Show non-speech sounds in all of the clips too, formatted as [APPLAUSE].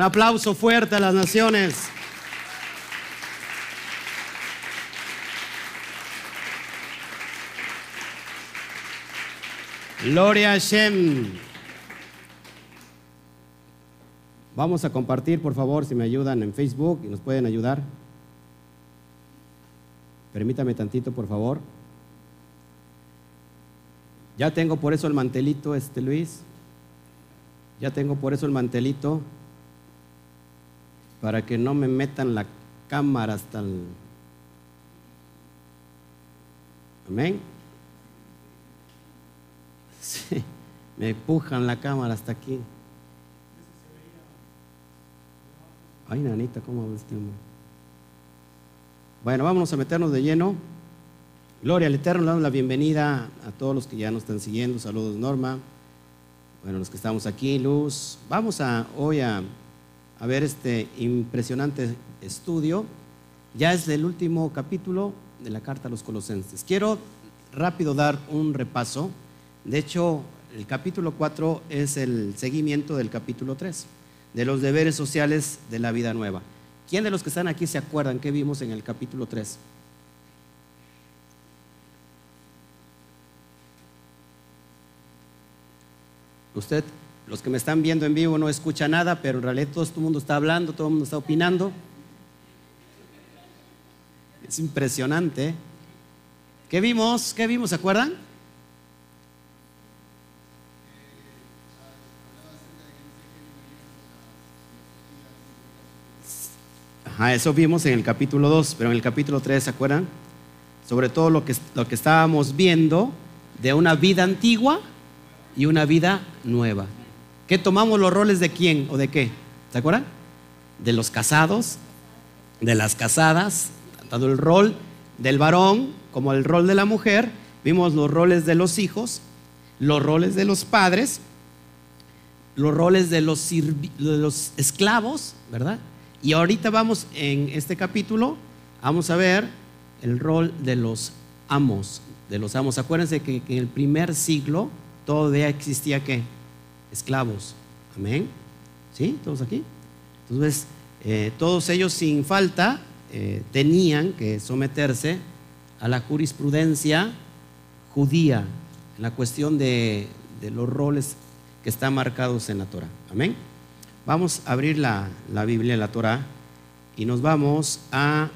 Un aplauso fuerte a las naciones. Gloria a Shem. Vamos a compartir, por favor, si me ayudan en Facebook y nos pueden ayudar. Permítame tantito, por favor. Ya tengo por eso el mantelito, este Luis. Ya tengo por eso el mantelito para que no me metan la cámara hasta el... Amén. Sí, me empujan la cámara hasta aquí. Ay, nanita, ¿cómo ves hombre? Bueno, vámonos a meternos de lleno. Gloria al Eterno, le damos la bienvenida a todos los que ya nos están siguiendo. Saludos, Norma. Bueno, los que estamos aquí, Luz. Vamos a hoy a, a ver este impresionante estudio. Ya es el último capítulo de la carta a los colosenses. Quiero rápido dar un repaso. De hecho, el capítulo 4 es el seguimiento del capítulo 3 de los deberes sociales de la vida nueva. ¿Quién de los que están aquí se acuerdan qué vimos en el capítulo 3? Usted, los que me están viendo en vivo, no escucha nada, pero en realidad todo el mundo está hablando, todo el mundo está opinando. Es impresionante. ¿Qué vimos? ¿Qué vimos? ¿Se acuerdan? Ajá, eso vimos en el capítulo 2, pero en el capítulo 3, ¿se acuerdan? Sobre todo lo que, lo que estábamos viendo de una vida antigua y una vida nueva. ¿Qué tomamos los roles de quién o de qué? ¿Se acuerdan? De los casados, de las casadas, tanto el rol del varón como el rol de la mujer. Vimos los roles de los hijos, los roles de los padres, los roles de los, esclavos, ¿verdad? Y ahorita vamos en este capítulo, vamos a ver el rol de los amos, de los amos. Acuérdense que, en el primer siglo todavía existía que esclavos. Amén. ¿Sí? ¿Todos aquí? Entonces, eh, todos ellos sin falta eh, tenían que someterse a la jurisprudencia judía en la cuestión de, los roles que están marcados en la Torah. Amén. Vamos a abrir la, la Biblia, la Torah, y nos vamos a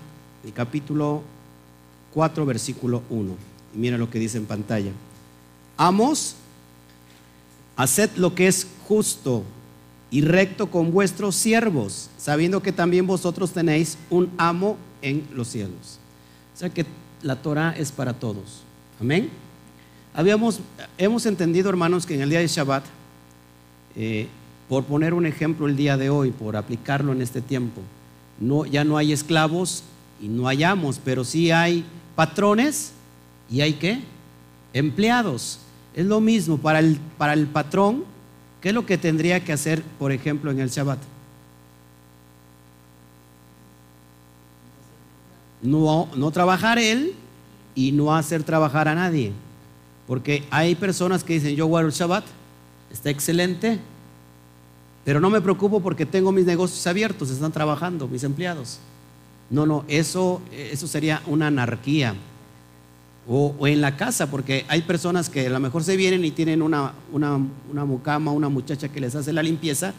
el capítulo 4, versículo 1. Y mira lo que dice en pantalla. Amos, haced lo que es justo y recto con vuestros siervos, sabiendo que también vosotros tenéis un amo en los cielos. O sea que la Torah es para todos. Amén. Habíamos, hemos entendido, hermanos, que en el día de Shabbat, eh, por poner un ejemplo el día de hoy, por aplicarlo en este tiempo, no, ya no hay esclavos y no hay amos, pero sí hay patrones y hay qué? Empleados. Es lo mismo para el, para el patrón, ¿qué es lo que tendría que hacer, por ejemplo, en el Shabbat? No, no trabajar él y no hacer trabajar a nadie. Porque hay personas que dicen, yo guardo el Shabbat, está excelente, pero no me preocupo porque tengo mis negocios abiertos, están trabajando mis empleados. No, no, eso, eso sería una anarquía. O, en la casa, porque hay personas que a lo mejor se vienen y tienen una, una, una mucama, una muchacha que les hace la limpieza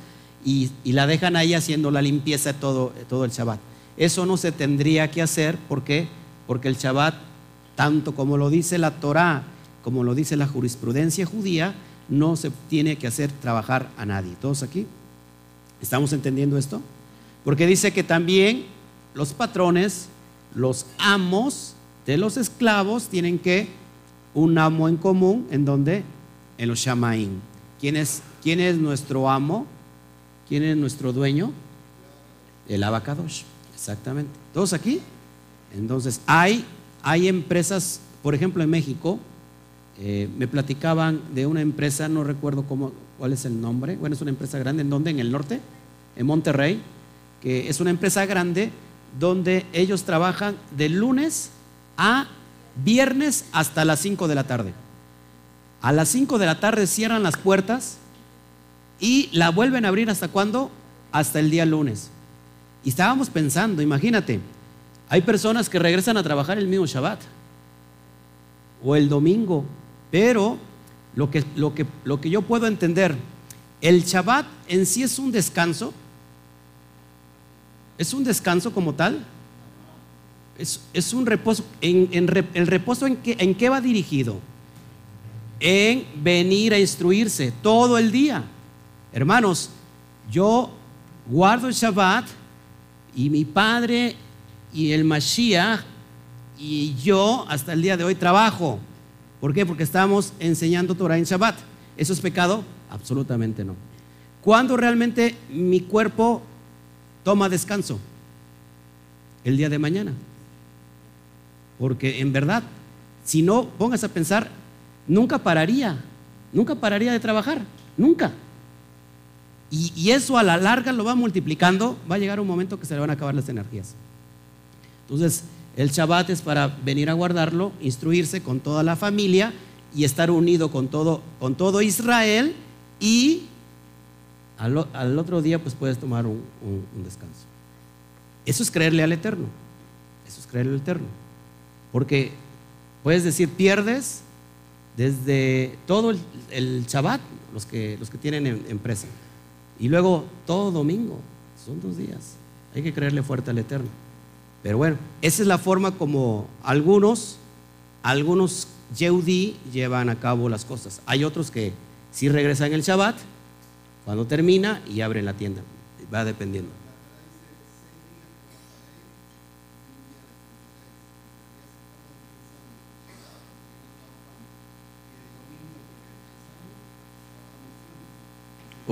y, la dejan ahí haciendo la limpieza todo, todo el Shabbat. Eso no se tendría que hacer, ¿por qué? Porque el Shabbat, tanto como lo dice la Torah, como lo dice la jurisprudencia judía, no se tiene que hacer trabajar a nadie. ¿Todos aquí? ¿Estamos entendiendo esto? Porque dice que también los patrones, los amos de los esclavos tienen que un amo en común en donde en los Shamaín. ¿Quién es, ¿Quién es nuestro amo? ¿Quién es nuestro dueño? El abacadosh, exactamente. ¿Todos aquí? Entonces, hay, hay empresas, por ejemplo, en México, eh, me platicaban de una empresa, no recuerdo cómo, cuál es el nombre, bueno, es una empresa grande, ¿en dónde? En el norte, en Monterrey, que es una empresa grande donde ellos trabajan de lunes a viernes hasta las 5 de la tarde. A las 5 de la tarde cierran las puertas y la vuelven a abrir hasta cuándo? hasta el día lunes. Y estábamos pensando, imagínate, hay personas que regresan a trabajar el mismo Shabbat o el domingo, pero lo que, lo que, lo que yo puedo entender, el Shabbat en sí es un descanso, es un descanso como tal, es, un reposo, en, el reposo en qué, en qué va dirigido, en venir a instruirse todo el día. Hermanos, yo guardo el Shabbat y mi padre y el Mashiach y yo hasta el día de hoy trabajo. ¿Por qué? Porque estamos enseñando Torah en Shabbat. ¿Eso es pecado? Absolutamente no. ¿Cuándo realmente mi cuerpo toma descanso? El día de mañana. Porque en verdad, si no pongas a pensar, nunca pararía, nunca pararía de trabajar, nunca. Y, eso a la larga lo va multiplicando, va a llegar un momento que se le van a acabar las energías. Entonces, el Shabbat es para venir a guardarlo, instruirse con toda la familia y estar unido con todo, Israel y al, otro día pues puedes tomar un, descanso. Eso es creerle al Eterno. Eso es creerle al Eterno. Porque puedes decir, pierdes desde todo el, Shabbat, los que, los que tienen em, empresa. Y luego todo domingo, son dos días. Hay que creerle fuerte al Eterno. Pero bueno, esa es la forma como algunos, algunos Yehudi llevan a cabo las cosas. Hay otros que sí regresan el Shabbat, cuando termina y abren la tienda. Va dependiendo.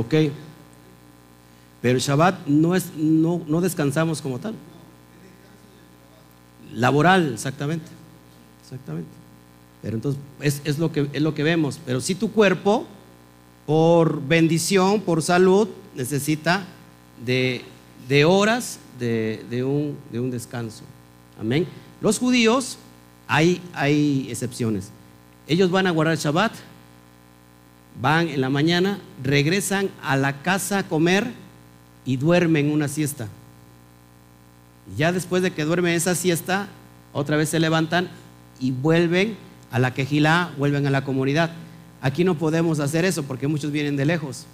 Ok. Pero el Shabbat no, es, no, no descansamos como tal. Laboral, exactamente. Exactamente. Pero entonces es, lo que, es lo que vemos. Pero si tu cuerpo, por bendición, por salud, necesita de, horas de, un, de, un, descanso. Amén. Los judíos, hay, hay excepciones. Ellos van a guardar el Shabbat, van en la mañana, regresan a la casa a comer y duermen una siesta. Ya después de que duermen esa siesta, otra vez se levantan y vuelven a la quejilá, vuelven a la comunidad. Aquí no podemos hacer eso porque muchos vienen de lejos.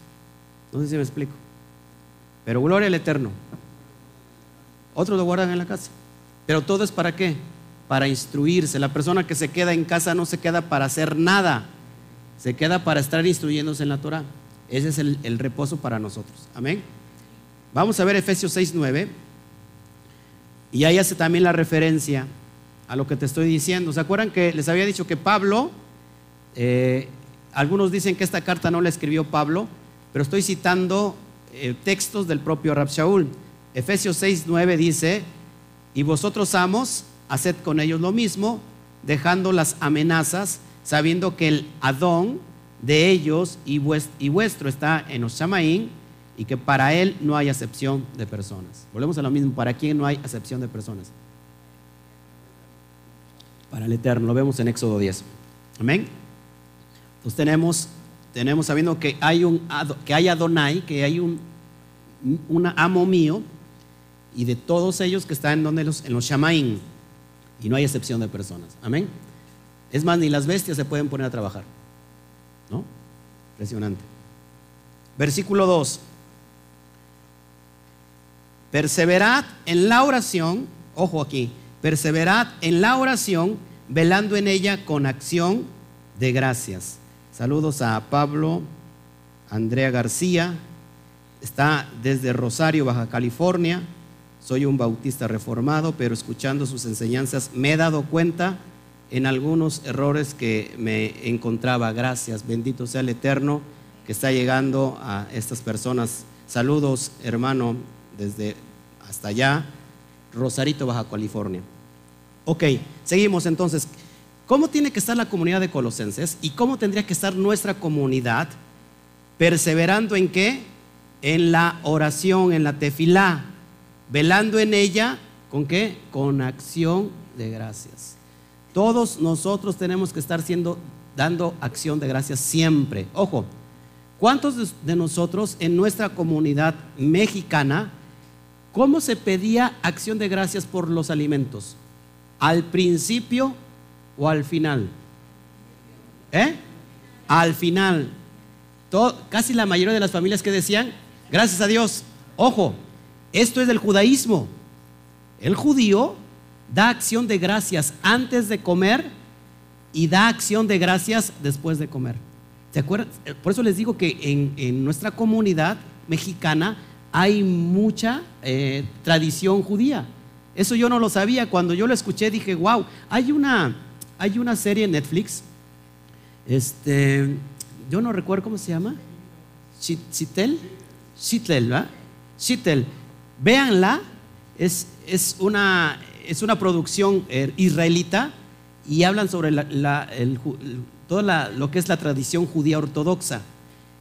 No sé si me explico. Pero gloria al Eterno. Otros lo guardan en la casa. Pero todo es para qué? Para instruirse. La persona que se queda en casa no se queda para hacer nada. Se queda para estar instruyéndose en la Torah. Ese es el, reposo para nosotros. Amén. Vamos a ver Efesios 6, 9. Y ahí hace también la referencia a lo que te estoy diciendo. ¿Se acuerdan que les había dicho que Pablo, eh, algunos dicen que esta carta no la escribió Pablo, pero estoy citando eh, textos del propio Rab Shaul. Efesios 6, 9 dice, y vosotros amos, haced con ellos lo mismo, dejando las amenazas, sabiendo que el Adón de ellos y, vuestro está en los Shamaín, y que para Él no hay acepción de personas. Volvemos a lo mismo, ¿para quién no hay acepción de personas? Para el Eterno, lo vemos en Éxodo 10. Amén. Entonces tenemos, sabiendo que hay, un, que hay Adonai, que hay un, amo mío, y de todos ellos que están en, los, en Shamaín, y no hay excepción de personas. Amén. Es más, ni las bestias se pueden poner a trabajar. ¿No? Impresionante. Versículo 2. Perseverad en la oración, ojo aquí, perseverad en la oración, velando en ella con acción de gracias. Saludos a Pablo, Andrea García, está desde Rosario, Baja California. Soy un bautista reformado, pero escuchando sus enseñanzas me he dado cuenta en algunos errores que me encontraba. Gracias, bendito sea el Eterno que está llegando a estas personas. Saludos, hermano desde hasta allá, Rosarito, Baja California. Ok, seguimos entonces. ¿Cómo tiene que estar la comunidad de Colosenses y cómo tendría que estar nuestra comunidad perseverando en qué? En la oración, en la tefilá, velando en ella, ¿con qué? Con acción de gracias. Todos nosotros tenemos que estar siendo dando acción de gracias siempre. Ojo, ¿Cuántos de nosotros en nuestra comunidad mexicana, cómo se pedía acción de gracias por los alimentos? ¿Al principio o al final? ¿Eh? Al final. casi la mayoría de las familias que decían, gracias a Dios. Ojo, esto es del judaísmo. El judío da acción de gracias antes de comer y da acción de gracias después de comer. ¿Se acuerdan? Por eso les digo que en, nuestra comunidad mexicana hay mucha eh, tradición judía. Eso yo no lo sabía. Cuando yo lo escuché dije, wow, hay una, hay una serie en Netflix. Este, yo no recuerdo cómo se llama. Chitel. Chitel, ¿verdad? Chitel. Véanla. Es, es, una, es una producción eh, israelita y hablan sobre todo lo que es la tradición judía ortodoxa.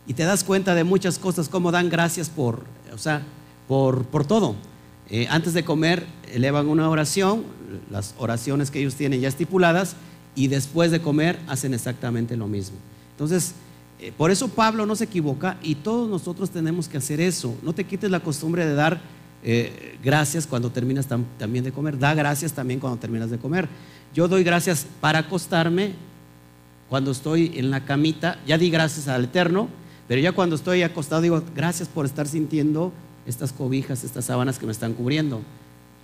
Y te das cuenta de muchas cosas, como dan gracias por, o sea, por todo. Eh, antes de comer elevan una oración, las oraciones que ellos tienen ya estipuladas, y después de comer hacen exactamente lo mismo. Entonces, eh, por eso Pablo no se equivoca y todos nosotros tenemos que hacer eso. No te quites la costumbre de dar eh, gracias cuando terminas también de comer. Da gracias también cuando terminas de comer. Yo doy gracias para acostarme cuando estoy en la camita. Ya di gracias al Eterno, pero ya cuando estoy acostado digo gracias por estar sintiendo estas cobijas, estas sábanas que me están cubriendo.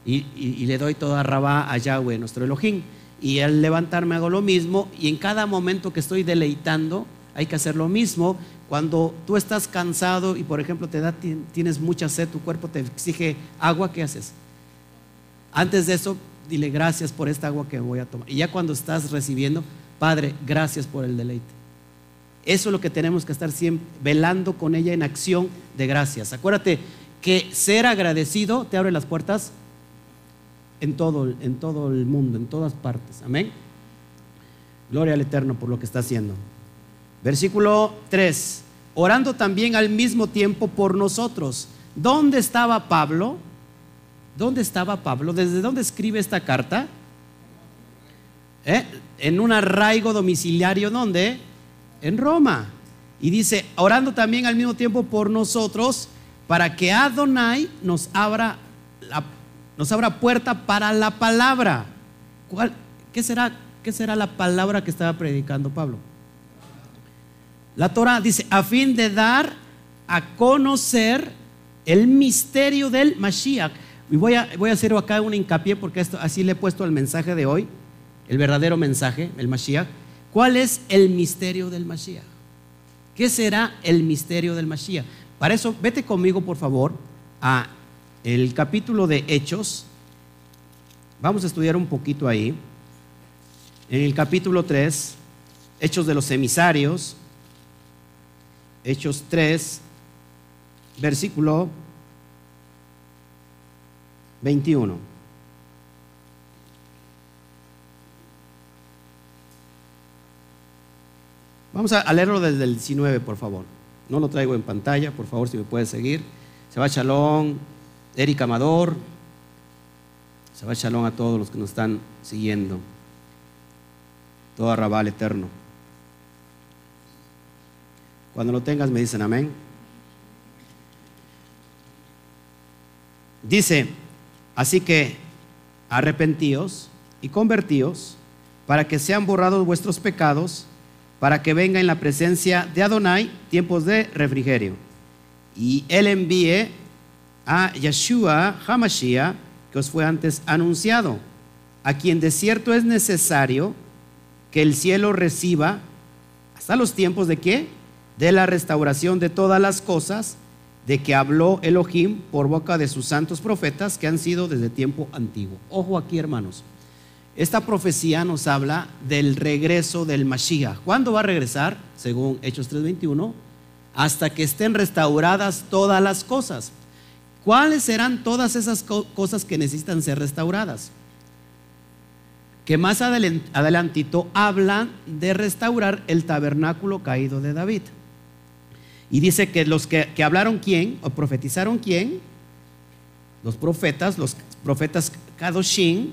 Y, le doy toda rabá a Yahweh, nuestro Elohim. Y al levantarme hago lo mismo y en cada momento que estoy deleitando hay que hacer lo mismo. Cuando tú estás cansado y por ejemplo te da, tienes mucha sed, tu cuerpo te exige agua, ¿qué haces? Antes de eso, dile gracias por esta agua que voy a tomar. Y ya cuando estás recibiendo, Padre, gracias por el deleite. Eso es lo que tenemos que estar siempre velando con ella en acción de gracias. Acuérdate que ser agradecido te abre las puertas en todo, en todo el mundo, en todas partes. Amén. Gloria al Eterno por lo que está haciendo. Versículo 3. Orando también al mismo tiempo por nosotros. ¿Dónde estaba Pablo? ¿Dónde estaba Pablo? ¿Desde dónde escribe esta carta? ¿Eh? En un arraigo domiciliario, ¿dónde? En Roma. Y dice, orando también al mismo tiempo por nosotros, para que Adonai nos abra, nos abra puerta para la palabra. qué, será, ¿Qué será la palabra que estaba predicando Pablo? La Torah dice, a fin de dar a conocer el misterio del Mashiach. Y voy a, voy a hacer acá un hincapié porque esto, así le he puesto el mensaje de hoy, el verdadero mensaje, el Mashiach. ¿Cuál es el misterio del Mashiach? ¿Qué será el misterio del Mashiach? Para eso, vete conmigo, por favor, a el capítulo de Hechos. Vamos a estudiar un poquito ahí. En el capítulo 3, Hechos de los emisarios. Hechos 3, versículo 21. Vamos a leerlo desde el 19, por favor. No lo traigo en pantalla, por favor, si me puedes seguir. Se va Shalom, Eric Amador. Se va Shalom a todos los que nos están siguiendo. Todo arrabal eterno. Cuando lo tengas me dicen amén. Dice, Así que arrepentíos y convertíos para que sean borrados vuestros pecados, para que venga en la presencia de Adonai tiempos de refrigerio. Y él envíe a Yeshua Hamashiach, que os fue antes anunciado, a quien de cierto es necesario que el cielo reciba hasta los tiempos de qué? De la restauración de todas las cosas de que habló Elohim por boca de sus santos profetas que han sido desde tiempo antiguo. Ojo aquí, hermanos. Esta profecía nos habla del regreso del Mashiach. ¿Cuándo va a regresar? Según Hechos 3:21, hasta que estén restauradas todas las cosas. ¿Cuáles serán todas esas cosas que necesitan ser restauradas? Que más adelantito hablan de restaurar el tabernáculo caído de David. Y dice que los que, hablaron quién, o profetizaron quién, los profetas, los profetas Kadoshim,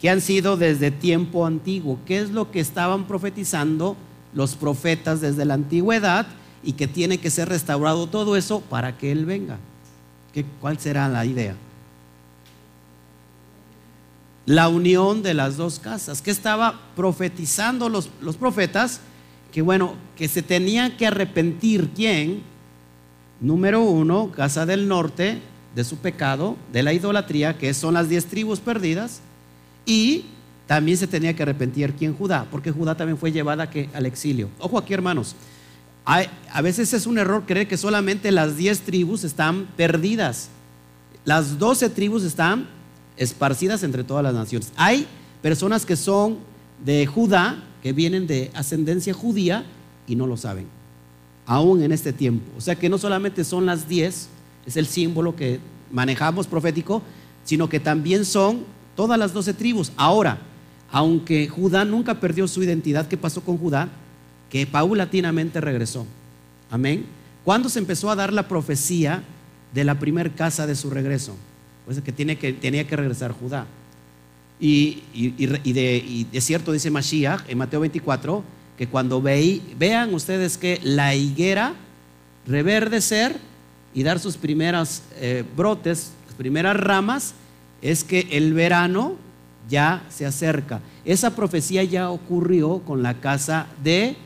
que han sido desde tiempo antiguo. ¿Qué es lo que estaban profetizando los profetas desde la antigüedad? y que tiene que ser restaurado todo eso para que Él venga. ¿Qué, ¿Cuál será la idea? La unión de las dos casas. que estaba profetizando los, los profetas? Que bueno, que se tenían que arrepentir. ¿Quién? Número uno, casa del norte, de su pecado, de la idolatría, que son las diez tribus perdidas. Y también se tenía que arrepentir quién Judá, porque Judá también fue llevada al exilio. Ojo aquí, hermanos. a veces es un error creer que solamente las diez tribus están perdidas. Las doce tribus están esparcidas entre todas las naciones. Hay personas que son de Judá, que vienen de ascendencia judía y no lo saben, aún en este tiempo. O sea que no solamente son las diez, es el símbolo que manejamos profético, sino que también son todas las doce tribus. Ahora, aunque Judá nunca perdió su identidad, ¿qué pasó con Judá? Que paulatinamente regresó. Amén. ¿Cuándo se empezó a dar la profecía de la primer casa de su regreso? Pues que, tiene que tenía que regresar Judá. Y, de, cierto dice Mashiach en Mateo 24 que cuando vean ustedes que la higuera reverdecer y dar sus primeras eh, brotes, las primeras ramas, es que el verano ya se acerca. Esa profecía ya ocurrió con la casa de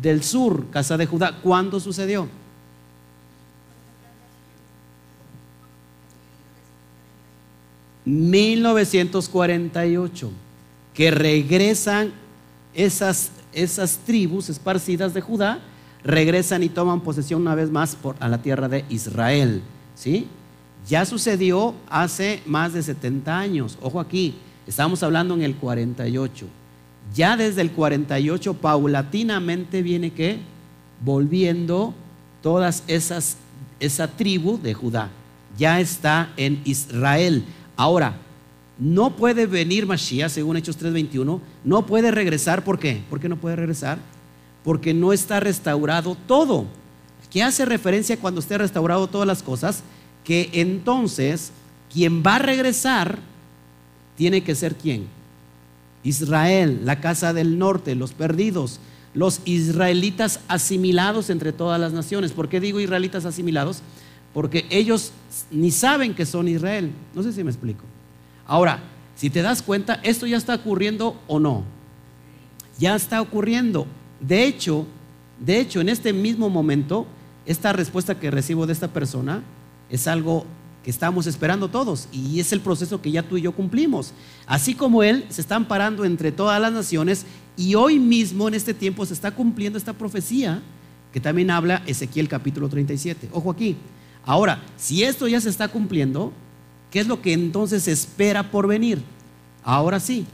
del sur, casa de Judá. ¿Cuándo sucedió? ¿1948? que regresan esas, esas tribus esparcidas de Judá, regresan y toman posesión una vez más por, a la tierra de Israel. ¿sí? Ya sucedió hace más de 70 años. Ojo aquí, Estamos hablando en el 48. Ya desde el 48 paulatinamente viene que volviendo todas esas esa tribu de Judá. Ya está en Israel. Ahora, no puede venir Mashiach, según Hechos 3:21, no puede regresar, ¿por qué? ¿Por qué no puede regresar? Porque no está restaurado todo. ¿Qué hace referencia cuando esté restaurado todas las cosas? Que entonces quien va a regresar tiene que ser quién? Israel, la casa del norte, los perdidos, los israelitas asimilados entre todas las naciones. ¿Por qué digo israelitas asimilados? Porque ellos ni saben que son Israel. No sé si me explico. Ahora, si te das cuenta, esto ya está ocurriendo o no. Ya está ocurriendo. De hecho, de hecho, en este mismo momento, esta respuesta que recibo de esta persona es algo que estamos esperando todos y es el proceso que ya tú y yo cumplimos. Así como Él se está amparando entre todas las naciones y hoy mismo en este tiempo se está cumpliendo esta profecía que también habla Ezequiel capítulo 37. Ojo aquí. Ahora, si esto ya se está cumpliendo, ¿qué es lo que entonces espera por venir? Ahora sí,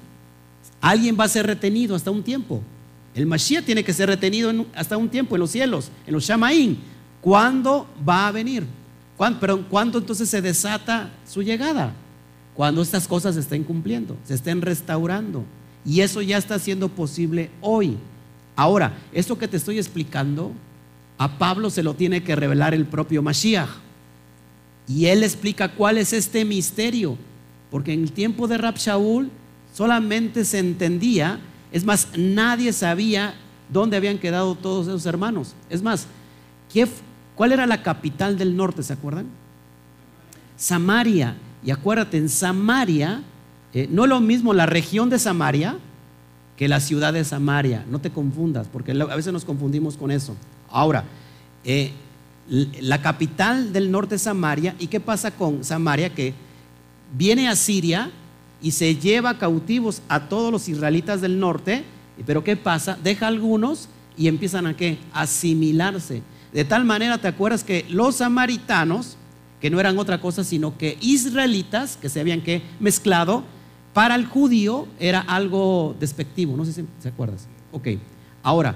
alguien va a ser retenido hasta un tiempo. El Mashiach tiene que ser retenido hasta un tiempo en los cielos, en los Shamaín. ¿Cuándo va a venir? ¿Cuándo, ¿cuándo entonces se desata su llegada? Cuando estas cosas se estén cumpliendo, se estén restaurando. Y eso ya está siendo posible hoy. Ahora, esto que te estoy explicando, a Pablo se lo tiene que revelar el propio Mashiach. Y él explica cuál es este misterio. Porque en el tiempo de Rab Shaul solamente se entendía, es más, nadie sabía dónde habían quedado todos esos hermanos. Es más, ¿qué, ¿Cuál era la capital del norte? ¿Se acuerdan? Samaria. Y acuérdate, en Samaria, eh, no es lo mismo la región de Samaria que la ciudad de Samaria. No te confundas, porque a veces nos confundimos con eso. Ahora, eh, la capital del norte Samaria. ¿Y qué pasa con Samaria? Que viene a Siria y se lleva cautivos a todos los israelitas del norte. Pero ¿qué pasa? Deja algunos y empiezan a qué? Asimilarse. De tal manera, ¿te acuerdas que los samaritanos, que no eran otra cosa sino que israelitas, que se habían que mezclado, para el judío era algo despectivo, no sé si se acuerdas. Ok, ahora,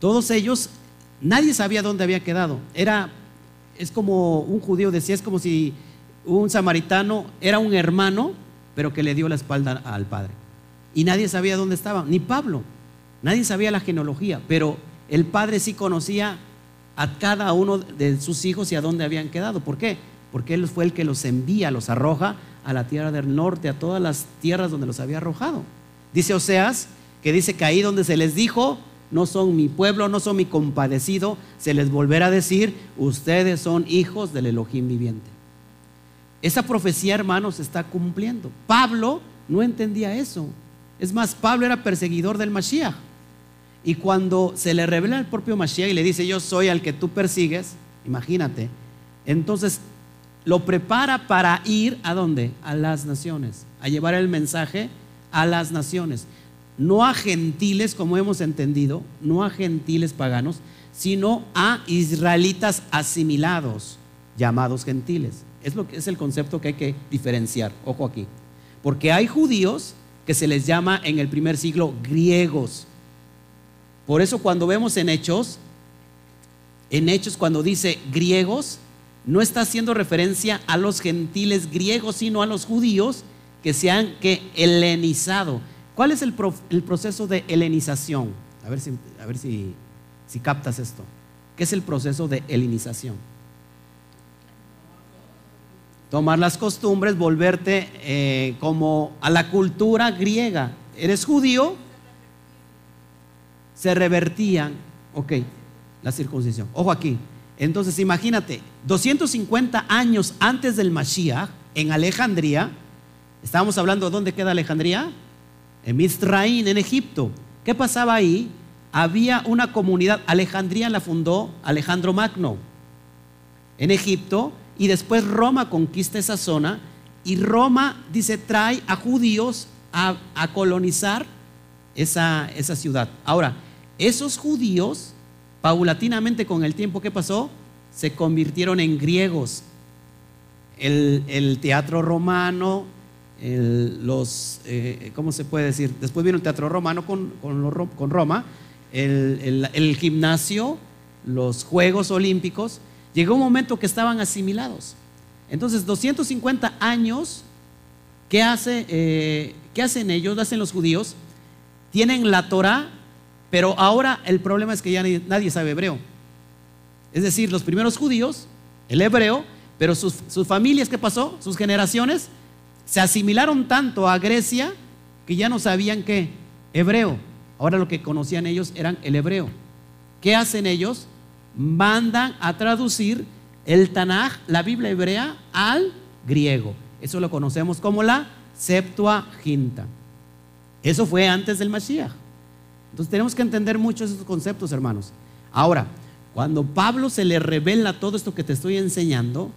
todos ellos, nadie sabía dónde había quedado. Era, es como un judío decía, es como si un samaritano era un hermano, pero que le dio la espalda al padre. Y nadie sabía dónde estaba, ni Pablo. Nadie sabía la genealogía, pero el padre sí conocía a cada uno de sus hijos y a dónde habían quedado. ¿Por qué? Porque Él fue el que los envía, los arroja a la tierra del norte, a todas las tierras donde los había arrojado. Dice Oseas, que dice que ahí donde se les dijo, no son mi pueblo, no son mi compadecido, se les volverá a decir, ustedes son hijos del Elohim viviente. Esa profecía, hermanos, se está cumpliendo. Pablo no entendía eso. Es más, Pablo era perseguidor del Mashiach. Y cuando se le revela el propio Mashiach y le dice, yo soy al que tú persigues, imagínate, entonces lo prepara para ir a dónde? A las naciones, a llevar el mensaje a las naciones. No a gentiles, como hemos entendido, no a gentiles paganos, sino a israelitas asimilados, llamados gentiles. Es, lo que, es el concepto que hay que diferenciar. Ojo aquí. Porque hay judíos que se les llama en el primer siglo griegos. Por eso cuando vemos en Hechos, en Hechos cuando dice griegos, no está haciendo referencia a los gentiles griegos, sino a los judíos que se han que helenizado. ¿Cuál es el, proceso de helenización? A ver, si, captas esto. ¿Qué es el proceso de helenización? tomar las costumbres, volverte eh, como a la cultura griega. Eres judío, se revertían, ok, la circuncisión. Ojo aquí. Entonces imagínate, 250 años antes del Mashiach, en Alejandría, estábamos hablando de dónde queda Alejandría, en Mizraín, en Egipto. ¿Qué pasaba ahí? Había una comunidad, Alejandría la fundó Alejandro Magno. En Egipto y después Roma conquista esa zona y Roma, dice, trae a judíos a, colonizar esa, esa ciudad. Ahora, esos judíos, paulatinamente con el tiempo que pasó, se convirtieron en griegos. El, teatro romano, los, eh, ¿cómo se puede decir? Después vino el teatro romano con, con Roma, el, gimnasio, los Juegos Olímpicos, Llegó un momento que estaban asimilados. Entonces, 250 años, ¿qué, hace, eh, ¿qué hacen ellos? hacen los judíos? Tienen la Torah, pero ahora el problema es que ya nadie, sabe hebreo. Es decir, los primeros judíos, el hebreo, pero sus, sus familias, ¿qué pasó? Sus generaciones se asimilaron tanto a Grecia que ya no sabían qué, hebreo. Ahora lo que conocían ellos eran el hebreo. ¿Qué hacen ellos? mandan a traducir el Tanaj, la Biblia hebrea, al griego. Eso lo conocemos como la Septuaginta. Eso fue antes del Mashiach. Entonces tenemos que entender mucho esos conceptos, hermanos. Ahora, cuando Pablo se le revela todo esto que te estoy enseñando,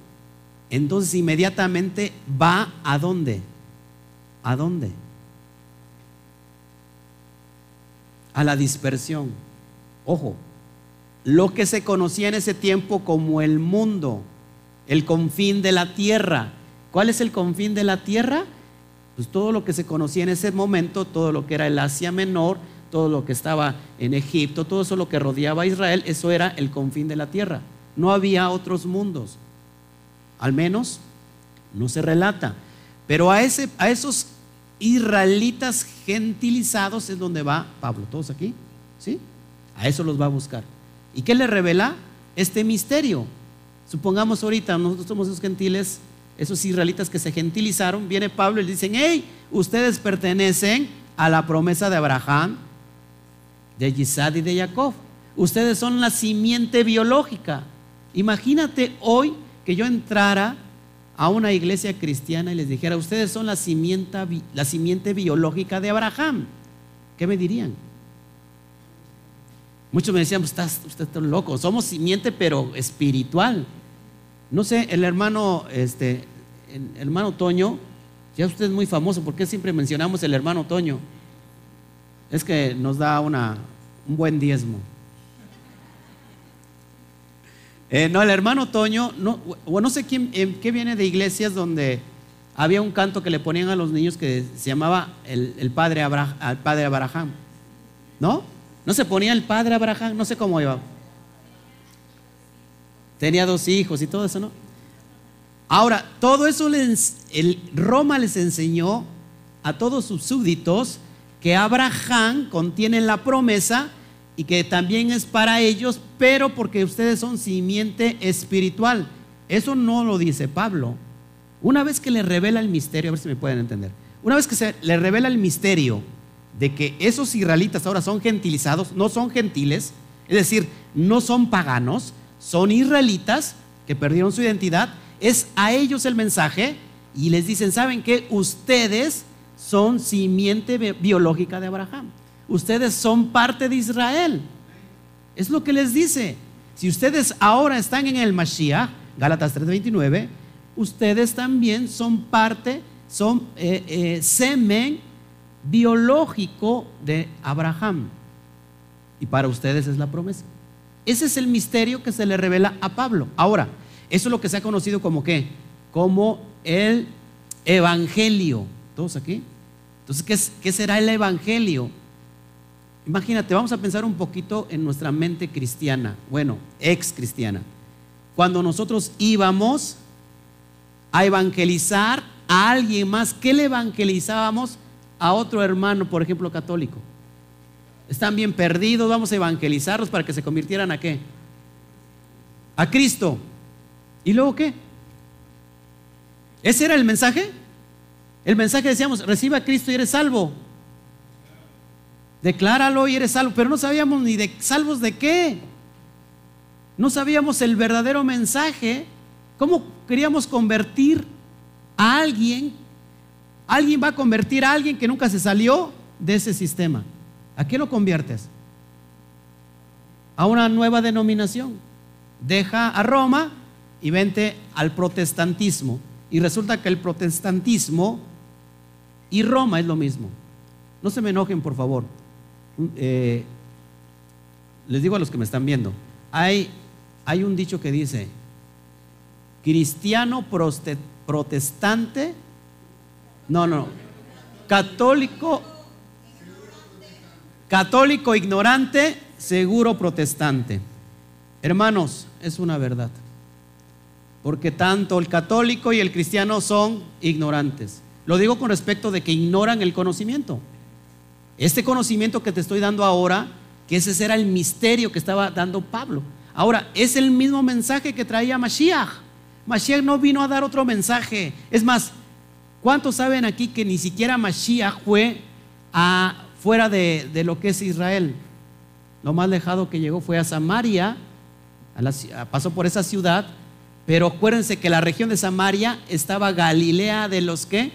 entonces inmediatamente va a dónde? ¿A dónde? A la dispersión. Ojo, lo que se conocía en ese tiempo como el mundo, el confín de la tierra. ¿Cuál es el confín de la tierra? Pues todo lo que se conocía en ese momento, todo lo que era el Asia Menor, todo lo que estaba en Egipto, todo eso lo que rodeaba a Israel, eso era el confín de la tierra. No había otros mundos. Al menos no se relata. Pero a, ese, a esos israelitas gentilizados es donde va Pablo. ¿Todos aquí? ¿Sí? A eso los va a buscar. ¿Y qué le revela? Este misterio. Supongamos ahorita, nosotros somos esos gentiles, esos israelitas que se gentilizaron, viene Pablo y le dicen, hey, ustedes pertenecen a la promesa de Abraham, de Yisad y de Jacob. Ustedes son la simiente biológica. Imagínate hoy que yo entrara a una iglesia cristiana y les dijera, ustedes son la simiente, la simiente biológica de Abraham. ¿Qué me dirían? Muchos me decían, pues estás, usted está loco, somos simiente pero espiritual. No sé, el hermano, este, el hermano Toño, ya usted es muy famoso, ¿por qué siempre mencionamos el hermano Toño? Es que nos da una, un buen diezmo. Eh, no, el hermano Toño, no, no sé quién, qué viene de iglesias donde había un canto que le ponían a los niños que se llamaba el, padre, Abraham, el padre Abraham. ¿No? ¿No se ponía el padre Abraham? No sé cómo iba. Tenía dos hijos y todo eso, ¿no? Ahora, todo eso el, Roma les enseñó a todos sus súbditos que Abraham contiene la promesa y que también es para ellos, pero porque ustedes son simiente espiritual. Eso no lo dice Pablo. Una vez que le revela el misterio, a ver si me pueden entender. Una vez que se le revela el misterio de que esos israelitas ahora son gentilizados, no son gentiles, es decir, no son paganos, son israelitas que perdieron su identidad, es a ellos el mensaje y les dicen, ¿saben qué? Ustedes son simiente biológica de Abraham. Ustedes son parte de Israel. Es lo que les dice. Si ustedes ahora están en el Mashiach, Gálatas 3:29, ustedes también son parte, son eh, eh, semen biológico de Abraham. Y para ustedes es la promesa. Ese es el misterio que se le revela a Pablo. Ahora, eso es lo que se ha conocido como qué? Como el evangelio. ¿Todos aquí? Entonces, ¿qué, ¿qué será el evangelio? Imagínate, vamos a pensar un poquito en nuestra mente cristiana, bueno, ex cristiana. Cuando nosotros íbamos a evangelizar a alguien más, ¿qué le evangelizábamos a otro hermano, por ejemplo, católico? Están bien perdidos, vamos a evangelizarlos para que se convirtieran a qué? A Cristo. ¿Y luego qué? ¿Ese era el mensaje? El mensaje decíamos, reciba a Cristo y eres salvo. Decláralo y eres salvo. Pero no sabíamos ni de salvos de qué. No sabíamos el verdadero mensaje. ¿Cómo queríamos convertir a alguien? Alguien va a convertir a alguien que nunca se salió de ese sistema. ¿A qué lo conviertes? A una nueva denominación. Deja a Roma y vente al protestantismo. Y resulta que el protestantismo y Roma es lo mismo. No se me enojen, por favor. Eh, les digo a los que me están viendo, hay, hay un dicho que dice, cristiano protestante, no, no, católico, católico ignorante, seguro protestante. Hermanos, es una verdad. Porque tanto el católico y el cristiano son ignorantes. Lo digo con respecto de que ignoran el conocimiento. Este conocimiento que te estoy dando ahora, que ese era el misterio que estaba dando Pablo. Ahora, es el mismo mensaje que traía Mashiach. Mashiach no vino a dar otro mensaje. Es más, ¿cuántos saben aquí que ni siquiera Mashiach fue fuera de, lo que es Israel? Lo más lejado que llegó fue a Samaria, pasó por esa ciudad, pero acuérdense que la región de Samaria estaba Galilea de los que?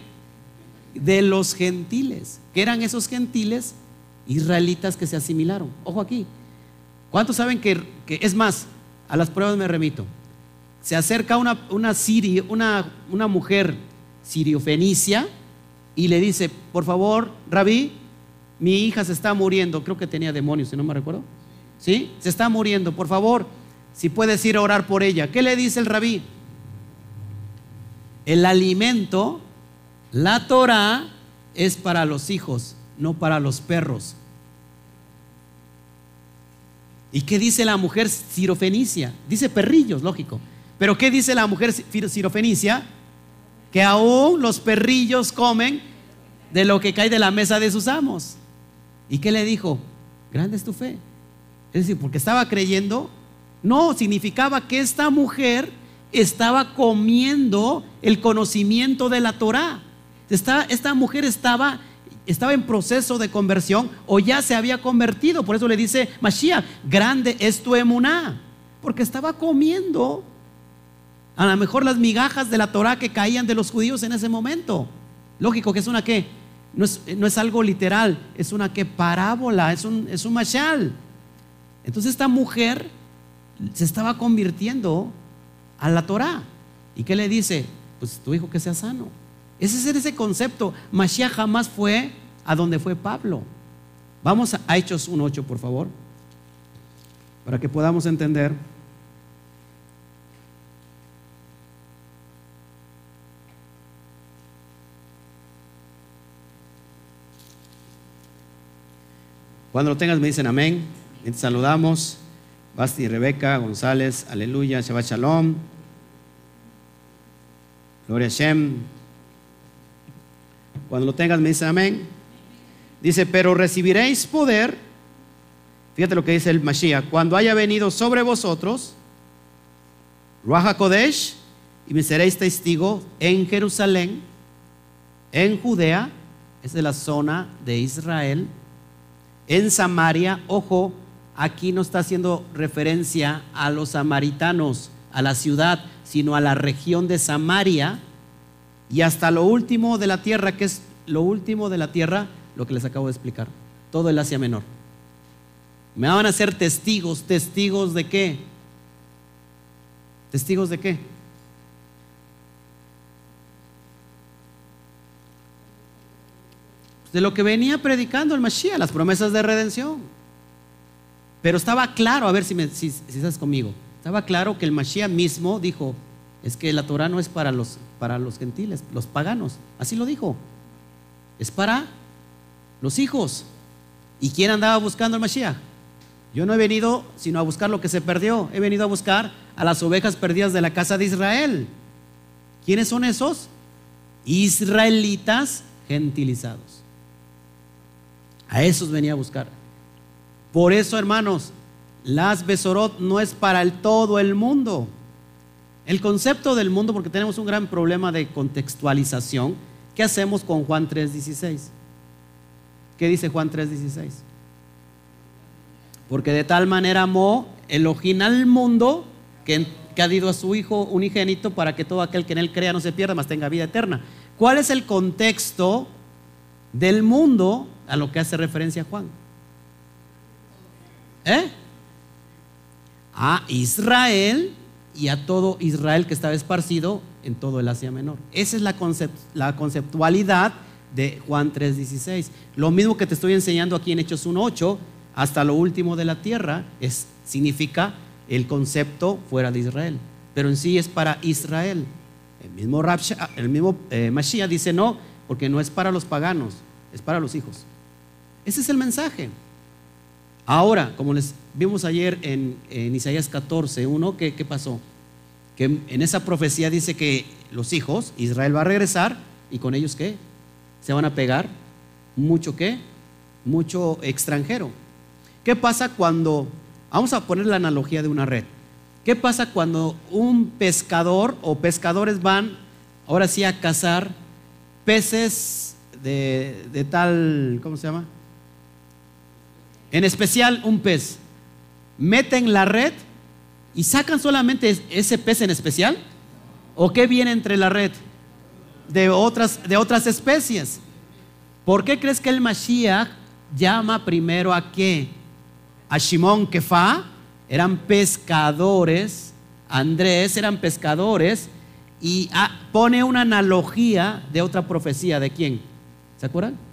De los gentiles que eran esos gentiles israelitas que se asimilaron. Ojo aquí. ¿Cuántos saben que, es más? A las pruebas me remito. Se acerca una, una, una, una mujer siriofenicia y le dice, por favor, rabí, mi hija se está muriendo. Creo que tenía demonios, si no me recuerdo. ¿Sí? Se está muriendo. Por favor, si puedes ir a orar por ella. ¿Qué le dice el rabí? El alimento, la Torah, es para los hijos, no para los perros. ¿Y qué dice la mujer sirofenicia? Dice perrillos, lógico. Pero ¿qué dice la mujer sirofenicia? Que aún los perrillos comen de lo que cae de la mesa de sus amos. ¿Y qué le dijo? Grande es tu fe. Es decir, porque estaba creyendo, no, significaba que esta mujer estaba comiendo el conocimiento de la Torah. Esta, mujer estaba, estaba en proceso de conversión o ya se había convertido. Por eso le dice Mashiach, grande es tu emuná. Porque estaba comiendo a lo mejor las migajas de la Torah que caían de los judíos en ese momento. Lógico que es una que, no es, algo literal, es una que parábola, es un, es un mashal. Entonces esta mujer se estaba convirtiendo a la Torah. ¿Y qué le dice? Pues tu hijo que sea sano. Ese es ese concepto. Mashiach jamás fue a donde fue Pablo. Vamos a Hechos 1.8, por favor, para que podamos entender. Cuando lo tengas me dicen amén. Te saludamos. Basti, Rebeca, González, aleluya, Shabbat Shalom. Gloria a Shem. Cuando lo tengas me dice amén. Dice, pero recibiréis poder. Fíjate lo que dice el Mashiach. Cuando haya venido sobre vosotros, Ruach Kodesh, y me seréis testigo en Jerusalén, en Judea, es de la zona de Israel. En Samaria, ojo, aquí no está haciendo referencia a los samaritanos, a la ciudad, sino a la región de Samaria y hasta lo último de la tierra, que es lo último de la tierra, lo que les acabo de explicar, todo el Asia Menor. Me van a ser testigos, testigos de qué? ¿Testigos de qué? De lo que venía predicando el Mashiach, las promesas de redención. Pero estaba claro, a ver si, me, si, estás conmigo, estaba claro que el Mashiach mismo dijo, es que la Torah no es para los, para los gentiles, los paganos. Así lo dijo. Es para los hijos. ¿Y quién andaba buscando el Mashiach? Yo no he venido sino a buscar lo que se perdió. He venido a buscar a las ovejas perdidas de la casa de Israel. ¿Quiénes son esos? Israelitas gentilizados. A esos venía a buscar. Por eso, hermanos, las Besorot no es para todo el mundo. El concepto del mundo, porque tenemos un gran problema de contextualización, ¿qué hacemos con Juan 3.16? ¿Qué dice Juan 3.16? Porque de tal manera amó Elohim al mundo que, ha dado a su Hijo unigénito para que todo aquel que en él crea no se pierda, mas tenga vida eterna. ¿Cuál es el contexto del mundo a lo que hace referencia Juan? ¿Eh? A Israel y a todo Israel que estaba esparcido en todo el Asia Menor. Esa es la, conceptualidad de Juan 3:16. Lo mismo que te estoy enseñando aquí en Hechos 1:8 hasta lo último de la tierra, es, significa el concepto fuera de Israel, pero en sí es para Israel. El mismo, el mismo eh, Mashiach dice no, porque no es para los paganos, es para los hijos. Ese es el mensaje. Ahora, como les vimos ayer en, Isaías 14, 1, ¿qué, ¿qué pasó? Que en esa profecía dice que los hijos, Israel va a regresar y con ellos qué? Se van a pegar mucho qué? Mucho extranjero. ¿Qué pasa cuando, vamos a poner la analogía de una red, ¿qué pasa cuando un pescador o pescadores van ahora sí a cazar peces de, tal, ¿cómo se llama? En especial un pez. Meten la red y sacan solamente ese pez en especial. ¿O qué viene entre la red? De otras, de otras especies. ¿Por qué crees que el Mashiach llama primero a qué? a Shimón Kefa, eran pescadores, Andrés eran pescadores, y ah, pone una analogía de otra profecía, ¿de quién? ¿Se acuerdan?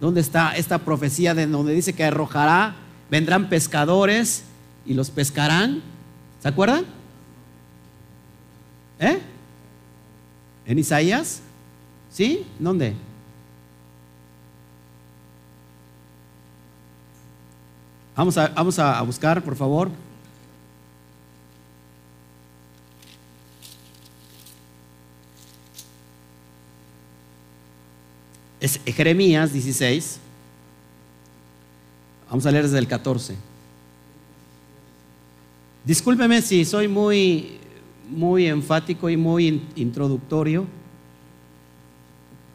¿Dónde está esta profecía de donde dice que arrojará, vendrán pescadores y los pescarán? ¿Se acuerdan? ¿Eh? ¿En Isaías? ¿Sí? ¿Dónde? Vamos a, vamos a buscar, por favor. Es Jeremías 16. Vamos a leer desde el 14. Discúlpeme si soy muy, muy enfático y muy introductorio,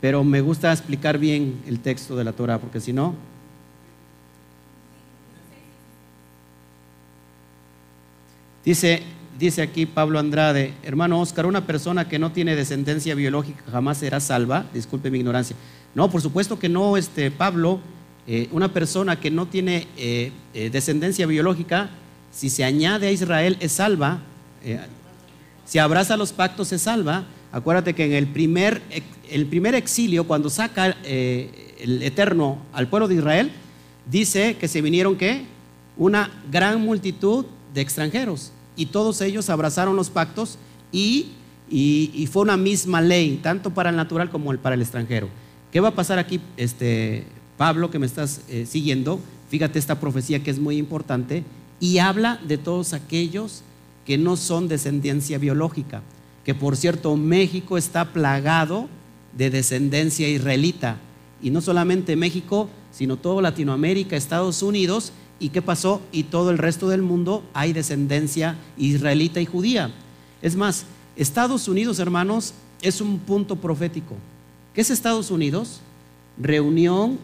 pero me gusta explicar bien el texto de la Torah, porque si no, Dice, dice aquí Pablo Andrade, hermano Oscar, una persona que no tiene descendencia biológica jamás será salva, disculpe mi ignorancia. No, por supuesto que no, este, Pablo, eh, una persona que no tiene eh, eh, descendencia biológica, si se añade a Israel es salva, si abraza los pactos es salva. Acuérdate que en el primer, el primer exilio, cuando saca el Eterno al pueblo de Israel, dice que se vinieron ¿qué? Una gran multitud de extranjeros y todos ellos abrazaron los pactos y, y, fue una misma ley, tanto para el natural como para el extranjero. ¿Qué va a pasar aquí, este, Pablo, que me estás eh, siguiendo? Fíjate esta profecía que es muy importante y habla de todos aquellos que no son descendencia biológica, que por cierto México está plagado de descendencia israelita, y no solamente México, sino todo Latinoamérica, Estados Unidos, ¿Y qué pasó? Y todo el resto del mundo hay descendencia israelita y judía. Es más, Estados Unidos, hermanos, es un punto profético. ¿Qué es Estados Unidos? reunión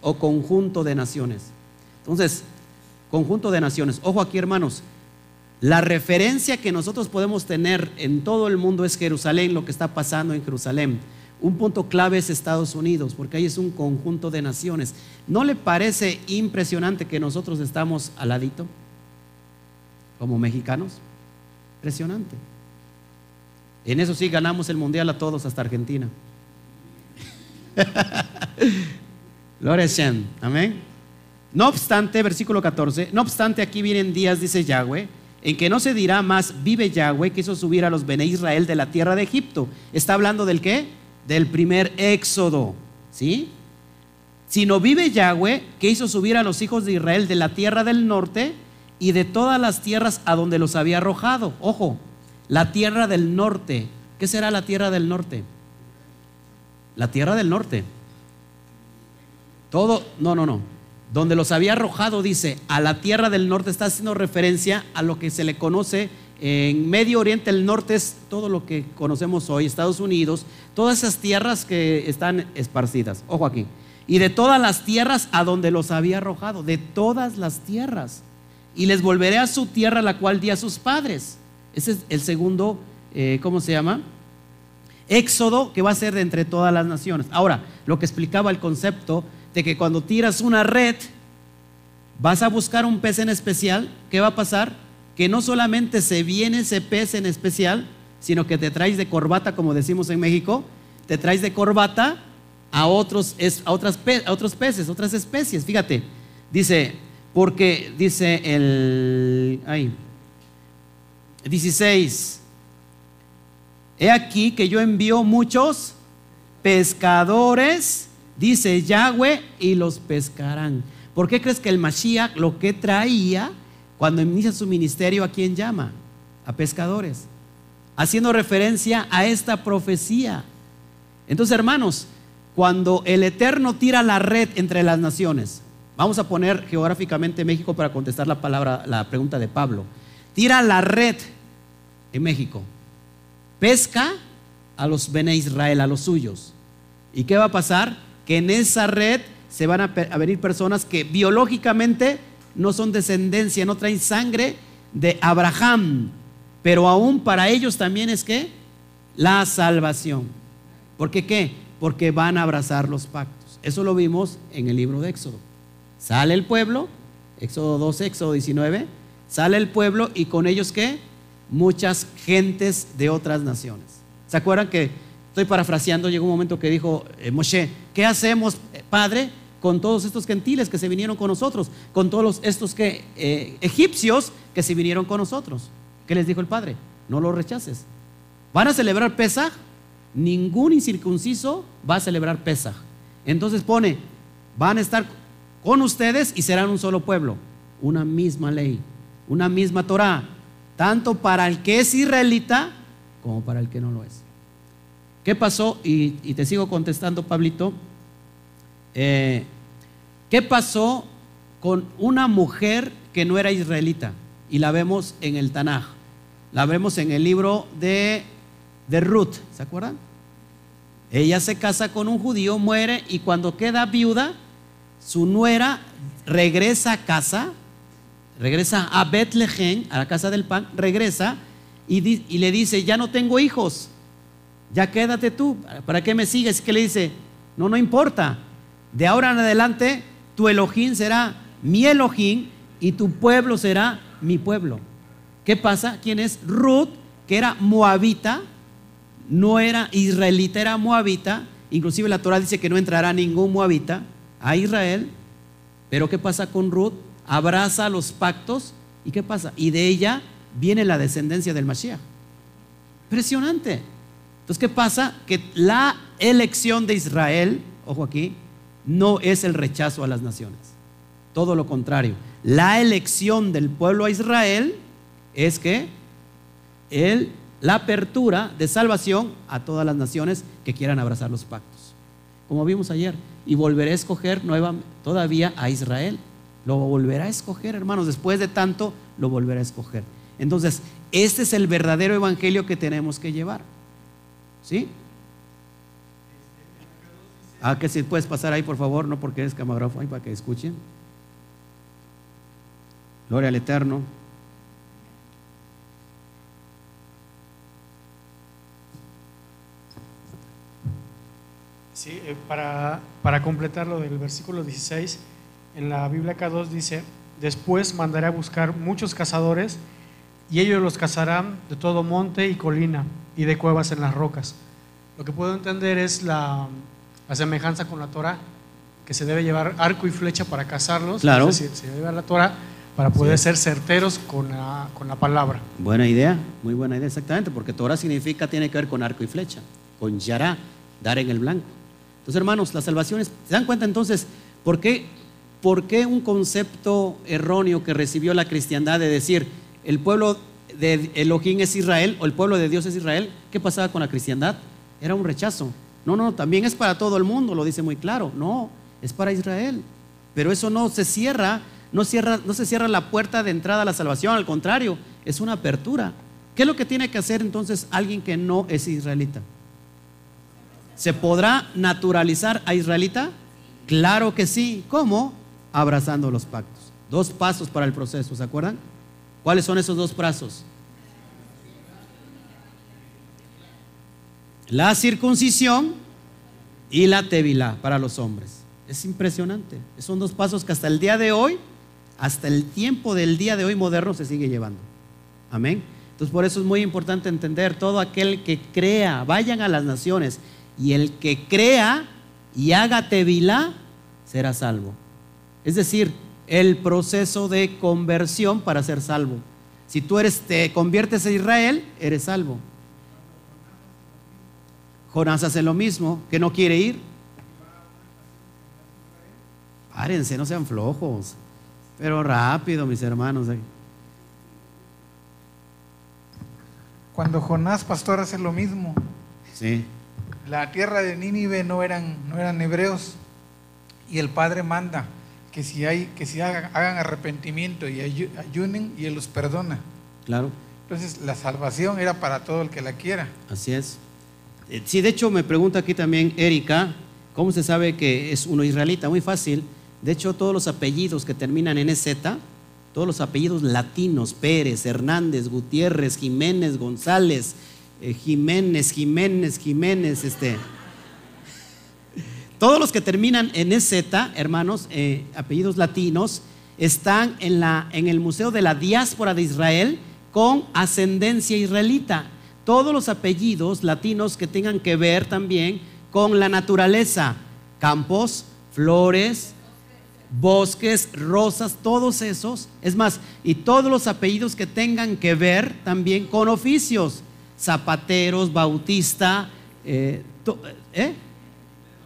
o conjunto de naciones. Entonces, conjunto de naciones. Ojo aquí, hermanos. La referencia que nosotros podemos tener en todo el mundo es Jerusalén, lo que está pasando en Jerusalén. Un punto clave es Estados Unidos, porque ahí es un conjunto de naciones. ¿No le parece impresionante que nosotros estamos al ladito como mexicanos? Impresionante. En eso sí ganamos el mundial a todos, hasta Argentina. [LAUGHS] Gloria Amén. No obstante, versículo 14, no obstante aquí vienen días, dice Yahweh, en que no se dirá más, vive Yahweh, que hizo subir a los Bene Israel de la tierra de Egipto. ¿Está hablando del qué? Del primer éxodo, ¿sí? Sino vive Yahweh, que hizo subir a los hijos de Israel de la tierra del norte y de todas las tierras a donde los había arrojado. Ojo, la tierra del norte. ¿Qué será la tierra del norte? La tierra del norte. Todo, no, no, no. Donde los había arrojado, dice, a la tierra del norte, está haciendo referencia a lo que se le conoce en Medio Oriente, el norte es todo lo que conocemos hoy, Estados Unidos, todas esas tierras que están esparcidas. Ojo aquí. Y de todas las tierras a donde los había arrojado, de todas las tierras. Y les volveré a su tierra, la cual di a sus padres. Ese es el segundo, eh, ¿cómo se llama? Éxodo que va a ser de entre todas las naciones. Ahora, lo que explicaba el concepto de que cuando tiras una red, vas a buscar un pez en especial, ¿qué va a pasar? Que no solamente se viene ese pez en especial, sino que te traes de corbata, como decimos en México, te traes de corbata a otros, a a otros peces, otras especies. Fíjate, dice, porque dice el... Ay, 16. He aquí que yo envío muchos pescadores, dice Yahweh, y los pescarán. ¿Por qué crees que el Mashiach lo que traía cuando inicia su ministerio, a quién llama? A pescadores. Haciendo referencia a esta profecía. Entonces, hermanos, cuando el Eterno tira la red entre las naciones, vamos a poner geográficamente México para contestar la palabra, la pregunta de Pablo. Tira la red en México. Pesca a los Bene Israel, a los suyos. ¿Y qué va a pasar? Que en esa red se van a, venir personas que biológicamente no son descendencia, no traen sangre de Abraham, pero aún para ellos también es que la salvación. ¿Por qué qué? Porque van a abrazar los pactos. Eso lo vimos en el libro de Éxodo. Sale el pueblo, Éxodo 12, Éxodo 19, sale el pueblo y con ellos qué? Muchas gentes de otras naciones. ¿Se acuerdan que estoy parafraseando? Llegó un momento que dijo eh, Moshe, ¿qué hacemos, eh, Padre, con todos estos gentiles que se vinieron con nosotros? Con todos estos que, eh, egipcios que se vinieron con nosotros. ¿Qué les dijo el Padre? No los rechaces. ¿Van a celebrar Pesaj? Ningún incircunciso va a celebrar Pesaj. Entonces pone, van a estar con ustedes y serán un solo pueblo. Una misma ley, una misma Torah, tanto para el que es israelita como para el que no lo es. ¿Qué pasó? Y, te sigo contestando, Pablito. Eh, ¿Qué pasó con una mujer que no era israelita? Y la vemos en el Tanaj. La vemos en el libro de, de Ruth, ¿se acuerdan? Ella se casa con un judío, muere y cuando queda viuda, su nuera regresa a casa regresa a Bethlehem, a la casa del pan, regresa y, le dice, ya no tengo hijos, ya quédate tú, ¿para qué me sigues? Que le dice, no, no importa, de ahora en adelante tu Elohim será mi Elohim y tu pueblo será mi pueblo. ¿Qué pasa? ¿Quién es? Ruth, que era moabita, no era israelita, era moabita. Inclusive la Torah dice que no entrará ningún moabita a Israel. Pero ¿qué pasa con Ruth? Abraza los pactos y ¿qué pasa? Y de ella viene la descendencia del Mashiach. Impresionante. Entonces, ¿qué pasa? Que la elección de Israel, ojo aquí, no es el rechazo a las naciones. Todo lo contrario. La elección del pueblo a Israel es que él, la apertura de salvación a todas las naciones que quieran abrazar los pactos. Como vimos ayer. Y volveré a escoger nueva, todavía a Israel. Lo volverá a escoger, hermanos. Después de tanto, lo volverá a escoger. Entonces, este es el verdadero evangelio que tenemos que llevar. ¿Sí? Ah, que si puedes pasar ahí, por favor, no porque es camarógrafo, ahí para que escuchen. Gloria al Eterno. Sí, eh, para, para completar lo del versículo 16, en la Biblia K2 dice, después mandaré a buscar muchos cazadores y ellos los cazarán de todo monte y colina y de cuevas en las rocas. Lo que puedo entender es la, la semejanza con la Torah, que se debe llevar arco y flecha para cazarlos. Claro. Es decir, se debe llevar la Torah para poder ser certeros con la, con la palabra. Buena idea, muy buena idea, exactamente, porque Torah significa, tiene que ver con arco y flecha, con yará, dar en el blanco. Entonces, hermanos, las salvaciones, ¿se dan cuenta entonces por qué, por qué un concepto erróneo que recibió la cristiandad de decir el pueblo de Elohim es Israel o el pueblo de Dios es Israel? ¿Qué pasaba con la cristiandad? Era un rechazo. No, no, también es para todo el mundo, lo dice muy claro. No, es para Israel. Pero eso no se cierra, no, cierra, no se cierra la puerta de entrada a la salvación, al contrario, es una apertura. ¿Qué es lo que tiene que hacer entonces alguien que no es israelita? ¿Se podrá naturalizar a israelita? Claro que sí. ¿Cómo? Abrazando los pactos. Dos pasos para el proceso, ¿se acuerdan? ¿Cuáles son esos dos pasos? La circuncisión y la tevilá para los hombres. Es impresionante. Son dos pasos que hasta el día de hoy, hasta el tiempo del día de hoy moderno se sigue llevando. Amén. Entonces por eso es muy importante entender todo aquel que crea, vayan a las naciones y el que crea y haga tevilá será salvo. Es decir, el proceso de conversión para ser salvo. Si tú eres te conviertes a Israel, eres salvo. Jonás hace lo mismo, que no quiere ir. Párense, no sean flojos. Pero rápido, mis hermanos. Cuando Jonás, pastor, hace lo mismo. Sí. La tierra de Nínive no eran, no eran hebreos. Y el Padre manda que si, hay, que si hagan, hagan arrepentimiento y ayu- ayunen y Él los perdona. Claro, Entonces la salvación era para todo el que la quiera. así es. Eh, Sí, de hecho me pregunta aquí también Erika, ¿cómo se sabe que es uno israelita? Muy fácil. De hecho, todos los apellidos que terminan en EZ, todos los apellidos latinos, Pérez, Hernández, Gutiérrez, Jiménez, González, eh, Jiménez, Jiménez, Jiménez, este. Todos los que terminan en EZ, hermanos, eh, apellidos latinos, están en, la, en el Museo de la Diáspora de Israel con ascendencia israelita. Todos los apellidos latinos que tengan que ver también con la naturaleza, campos, flores, bosques, rosas, todos esos. Es más, y todos los apellidos que tengan que ver también con oficios, zapateros, bautista, eh, to- ¿eh?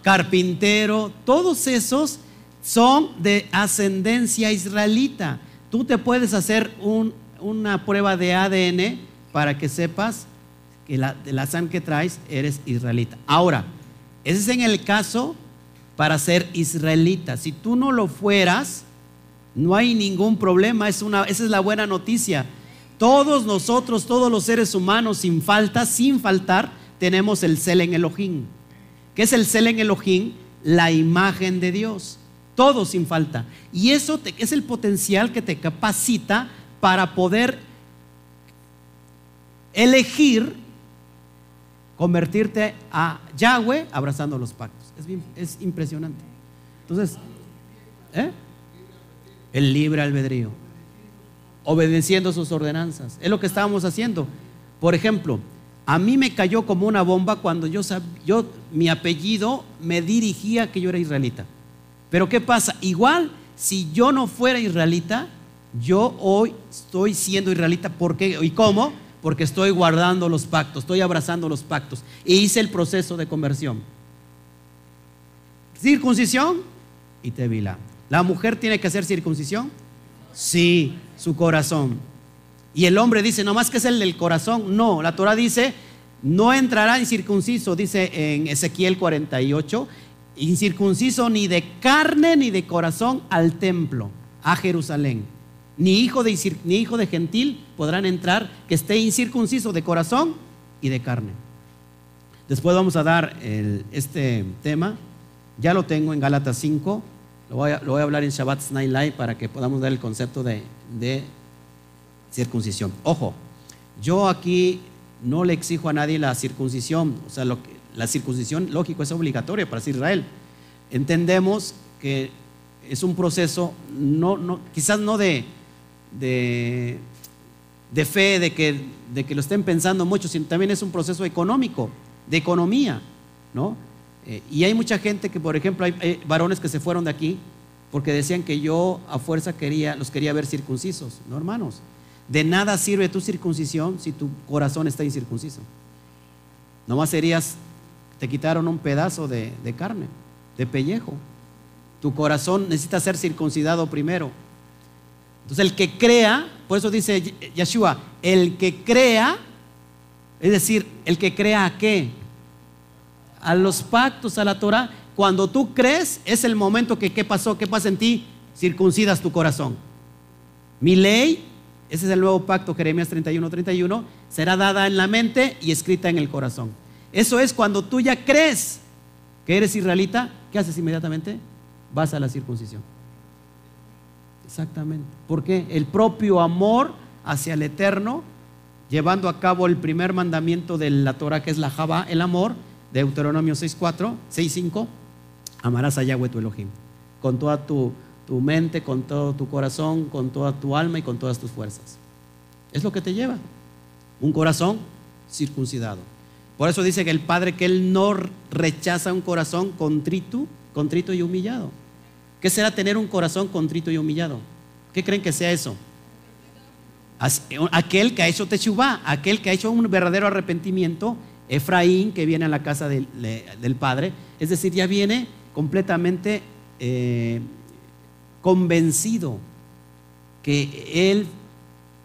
Carpintero, todos esos son de ascendencia israelita. Tú te puedes hacer un- una prueba de ADN para que sepas que la, de la sangre que traes eres israelita. Ahora, ese es en el caso para ser israelita. Si tú no lo fueras, no hay ningún problema. Es una, esa es la buena noticia. Todos nosotros, todos los seres humanos, sin falta, sin faltar, tenemos el Selen Elohim. ¿Qué es el Selen Elohim? La imagen de Dios. Todo sin falta. Y eso es el potencial que te capacita para poder elegir convertirte a Yahweh abrazando los pactos. Es, es impresionante. Entonces, ¿eh? el libre albedrío, obedeciendo sus ordenanzas. Es lo que estábamos haciendo. Por ejemplo, a mí me cayó como una bomba cuando yo, sab- yo mi apellido me dirigía que yo era israelita. Pero ¿qué pasa? Igual, si yo no fuera israelita, yo hoy estoy siendo israelita. ¿Por qué? ¿Y cómo? Porque estoy guardando los pactos, estoy abrazando los pactos. E hice el proceso de conversión. Circuncisión y tevila. ¿La mujer tiene que hacer circuncisión? Sí, su corazón. Y el hombre dice, no más que es el del corazón. No, la Torah dice, no entrará incircunciso, dice en Ezequiel 48, incircunciso ni de carne ni de corazón al templo, a Jerusalén. Ni hijo de, ni hijo de gentil podrán entrar que esté incircunciso de corazón y de carne. Después vamos a dar este tema Ya lo tengo en Gálatas 5, lo voy, a, lo voy a hablar en Shabbat Night para que podamos dar el concepto de circuncisión. Ojo, yo aquí no le exijo a nadie la circuncisión, o sea, lo que, la circuncisión, lógico, es obligatoria para Israel. Entendemos que es un proceso, no, no, quizás no de, de, de fe, de que, de que lo estén pensando mucho, sino también es un proceso económico, de economía, ¿no? Eh, y hay mucha gente que, por ejemplo, hay, hay varones que se fueron de aquí porque decían que yo a fuerza quería, los quería ver circuncisos, no hermanos. De nada sirve tu circuncisión si tu corazón está incircunciso. Nomás serías, te quitaron un pedazo de, carne, de pellejo. Tu corazón necesita ser circuncidado primero. Entonces el que crea, por eso dice Yeshua, el que crea, es decir, el que crea a qué? A los pactos, a la Torah. Cuando tú crees, es el momento que, ¿qué pasó? ¿Qué pasa en ti? Circuncidas tu corazón. Mi ley, ese es el nuevo pacto, Jeremías 31, 31, será dada en la mente y escrita en el corazón. Eso es cuando tú ya crees que eres israelita, ¿qué haces inmediatamente? Vas a la circuncisión. Exactamente. Porque el propio amor hacia el eterno, llevando a cabo el primer mandamiento de la Torah, que es la Java, el amor, Deuteronomio 6.4, 6.5, amarás a Yahweh tu Elohim, con toda tu, tu mente, con todo tu corazón, con toda tu alma y con todas tus fuerzas. Es lo que te lleva. Un corazón circuncidado. Por eso dice que el Padre que Él no rechaza un corazón contrito, contrito y humillado. ¿Qué será tener un corazón contrito y humillado? ¿Qué creen que sea eso? Aquel que ha hecho Teshuvah, aquel que ha hecho un verdadero arrepentimiento, Efraín, que viene a la casa del, del Padre, es decir, ya viene completamente eh, convencido que él,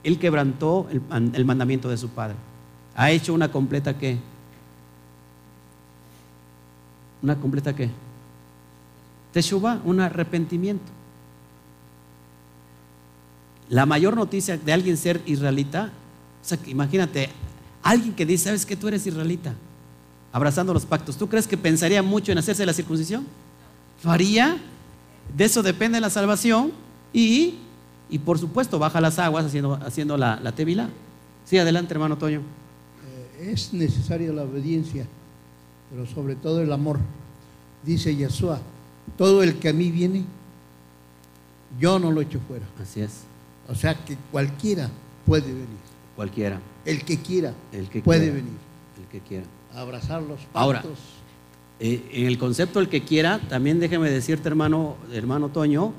él quebrantó el, mandamiento de su Padre. Ha hecho una completa qué? ¿Una completa qué? Teshuvah, un arrepentimiento. La mayor noticia de alguien ser israelita, o sea, imagínate, alguien que dice, ¿sabes que tú eres israelita? Abrazando los pactos. ¿Tú crees que pensaría mucho en hacerse la circuncisión? ¿Lo haría? De eso depende la salvación y, y por supuesto, baja las aguas haciendo, haciendo la, la tevila. Sí, adelante, hermano Toño. Eh, es necesaria la obediencia, pero sobre todo el amor. Dice Yeshua, todo el que a mí viene, yo no lo echo fuera. Así es. O sea que cualquiera puede venir. Cualquiera. El que quiera El que puede quiera. venir. El que quiera. Abrazar los pactos. Ahora, Eh, en el concepto el que quiera, también déjeme decirte, hermano, hermano Toño,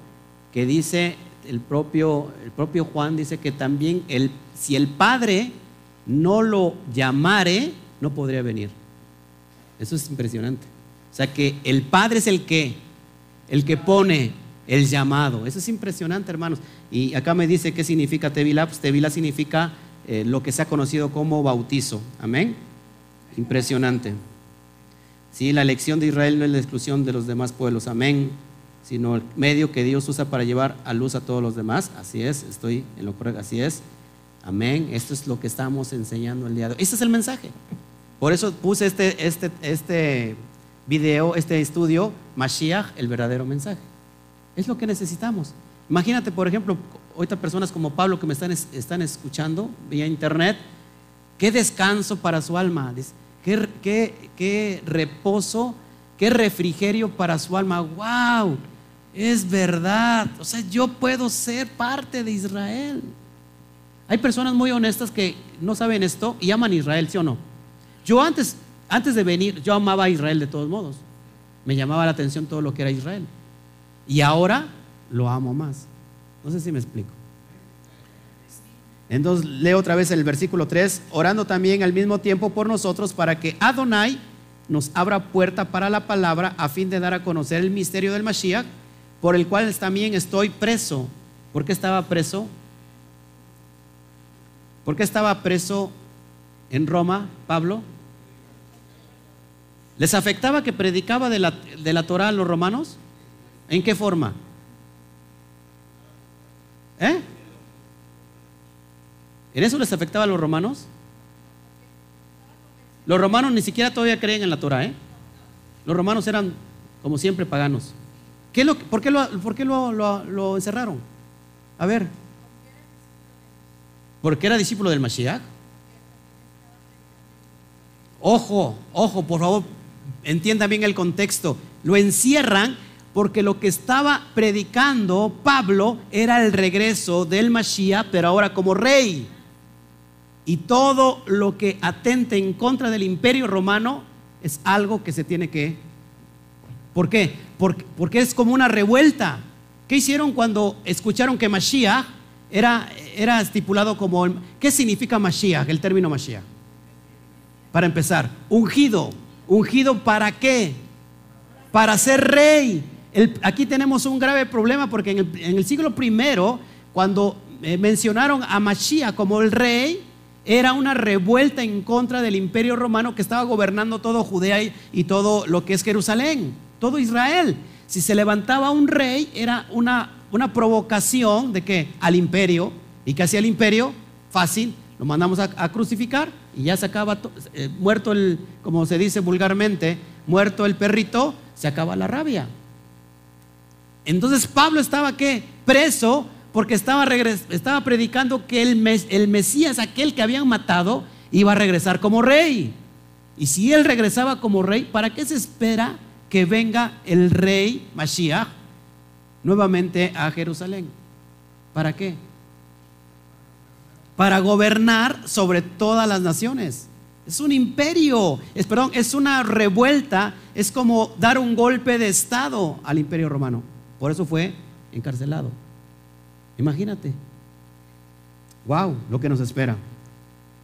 que dice el propio, el propio Juan, dice que también el, si el Padre no lo llamare, no podría venir. Eso es impresionante. O sea que el Padre es el que, el que pone el llamado. Eso es impresionante, hermanos. Y acá me dice qué significa Tevila. Pues Tevila significa eh, lo que se ha conocido como bautizo. Amén. Impresionante. Sí, la elección de Israel no es la exclusión de los demás pueblos, amén, sino el medio que Dios usa para llevar a luz a todos los demás. Así es, estoy en lo correcto, así es. Amén. Esto es lo que estamos enseñando el día de hoy. Este es el mensaje. Por eso puse este, este, este video, este estudio, Mashiach, el verdadero mensaje. Es lo que necesitamos. Imagínate, por ejemplo, ahorita personas como Pablo que me están, están escuchando vía internet, qué descanso para su alma. Dice, Qué, reposo, qué refrigerio para su alma. ¡Wow! Es verdad. O sea, yo puedo ser parte de Israel. Hay personas muy honestas que no saben esto y aman a Israel, ¿sí o no? Yo antes, antes de venir, yo amaba a Israel de todos modos. Me llamaba la atención todo lo que era Israel. Y ahora lo amo más. No sé si me explico. Entonces leo otra vez el versículo 3, orando también al mismo tiempo por nosotros para que Adonai nos abra puerta para la palabra a fin de dar a conocer el misterio del Mashiach, por el cual también estoy preso. ¿Por qué estaba preso? ¿Por qué estaba preso en Roma, Pablo? ¿Les afectaba que predicaba de la, de la Torah a los romanos? ¿En qué forma? ¿Eh? ¿En eso les afectaba a los romanos? Los romanos ni siquiera todavía creen en la Torah, ¿eh? Los romanos eran como siempre paganos. ¿Qué lo, ¿Por qué, lo, por qué lo encerraron? A ver. Porque era discípulo del Mashiach. Ojo, ojo, por favor, entiendan bien el contexto. Lo encierran porque lo que estaba predicando Pablo era el regreso del Mashiach, pero ahora como rey. Y todo lo que atente en contra del imperio romano es algo que se tiene que... ¿Por qué? Porque, es como una revuelta. ¿Qué hicieron cuando escucharon que Mashiach era, era estipulado como... ¿Qué significa Mashiach, el término Mashiach? Para empezar, ungido. ¿Ungido para qué? Para ser rey. Aquí tenemos un grave problema porque en el, en el siglo primero, cuando eh, mencionaron a Mashiach como el rey, era una revuelta en contra del imperio romano que estaba gobernando todo Judea y, todo lo que es Jerusalén, todo Israel. Si se levantaba un rey, era una, una provocación de que al imperio, y que hacía el imperio, fácil, lo mandamos a, a crucificar y ya se acaba, eh, muerto el, como se dice vulgarmente, muerto el perrito, se acaba la rabia. Entonces Pablo estaba qué? Preso porque estaba, estaba predicando que el, mes- el Mesías, aquel que habían matado, iba a regresar como rey. Y si él regresaba como rey, ¿para qué se espera que venga el rey Mashiach nuevamente a Jerusalén? ¿Para qué? Para gobernar sobre todas las naciones. Es un imperio, es, perdón, es una revuelta, es como dar un golpe de estado al imperio romano. Por eso fue encarcelado. Imagínate. Wow, lo que nos espera.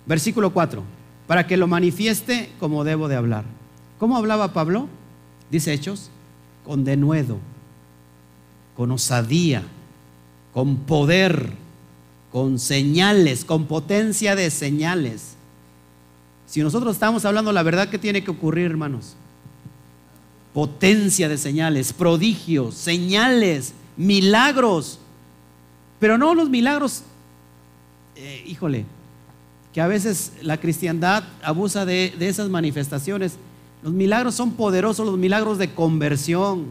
Versículo 4. Para que lo manifieste como debo de hablar. ¿Cómo hablaba Pablo? Dice Hechos, con denuedo, con osadía, con poder, con señales, con potencia de señales. Si nosotros estamos hablando la verdad, ¿qué tiene que ocurrir, hermanos? Potencia de señales, prodigios, señales, milagros. Pero no los milagros, eh, híjole, que a veces la cristiandad abusa de, esas manifestaciones. Los milagros son poderosos, los milagros de conversión,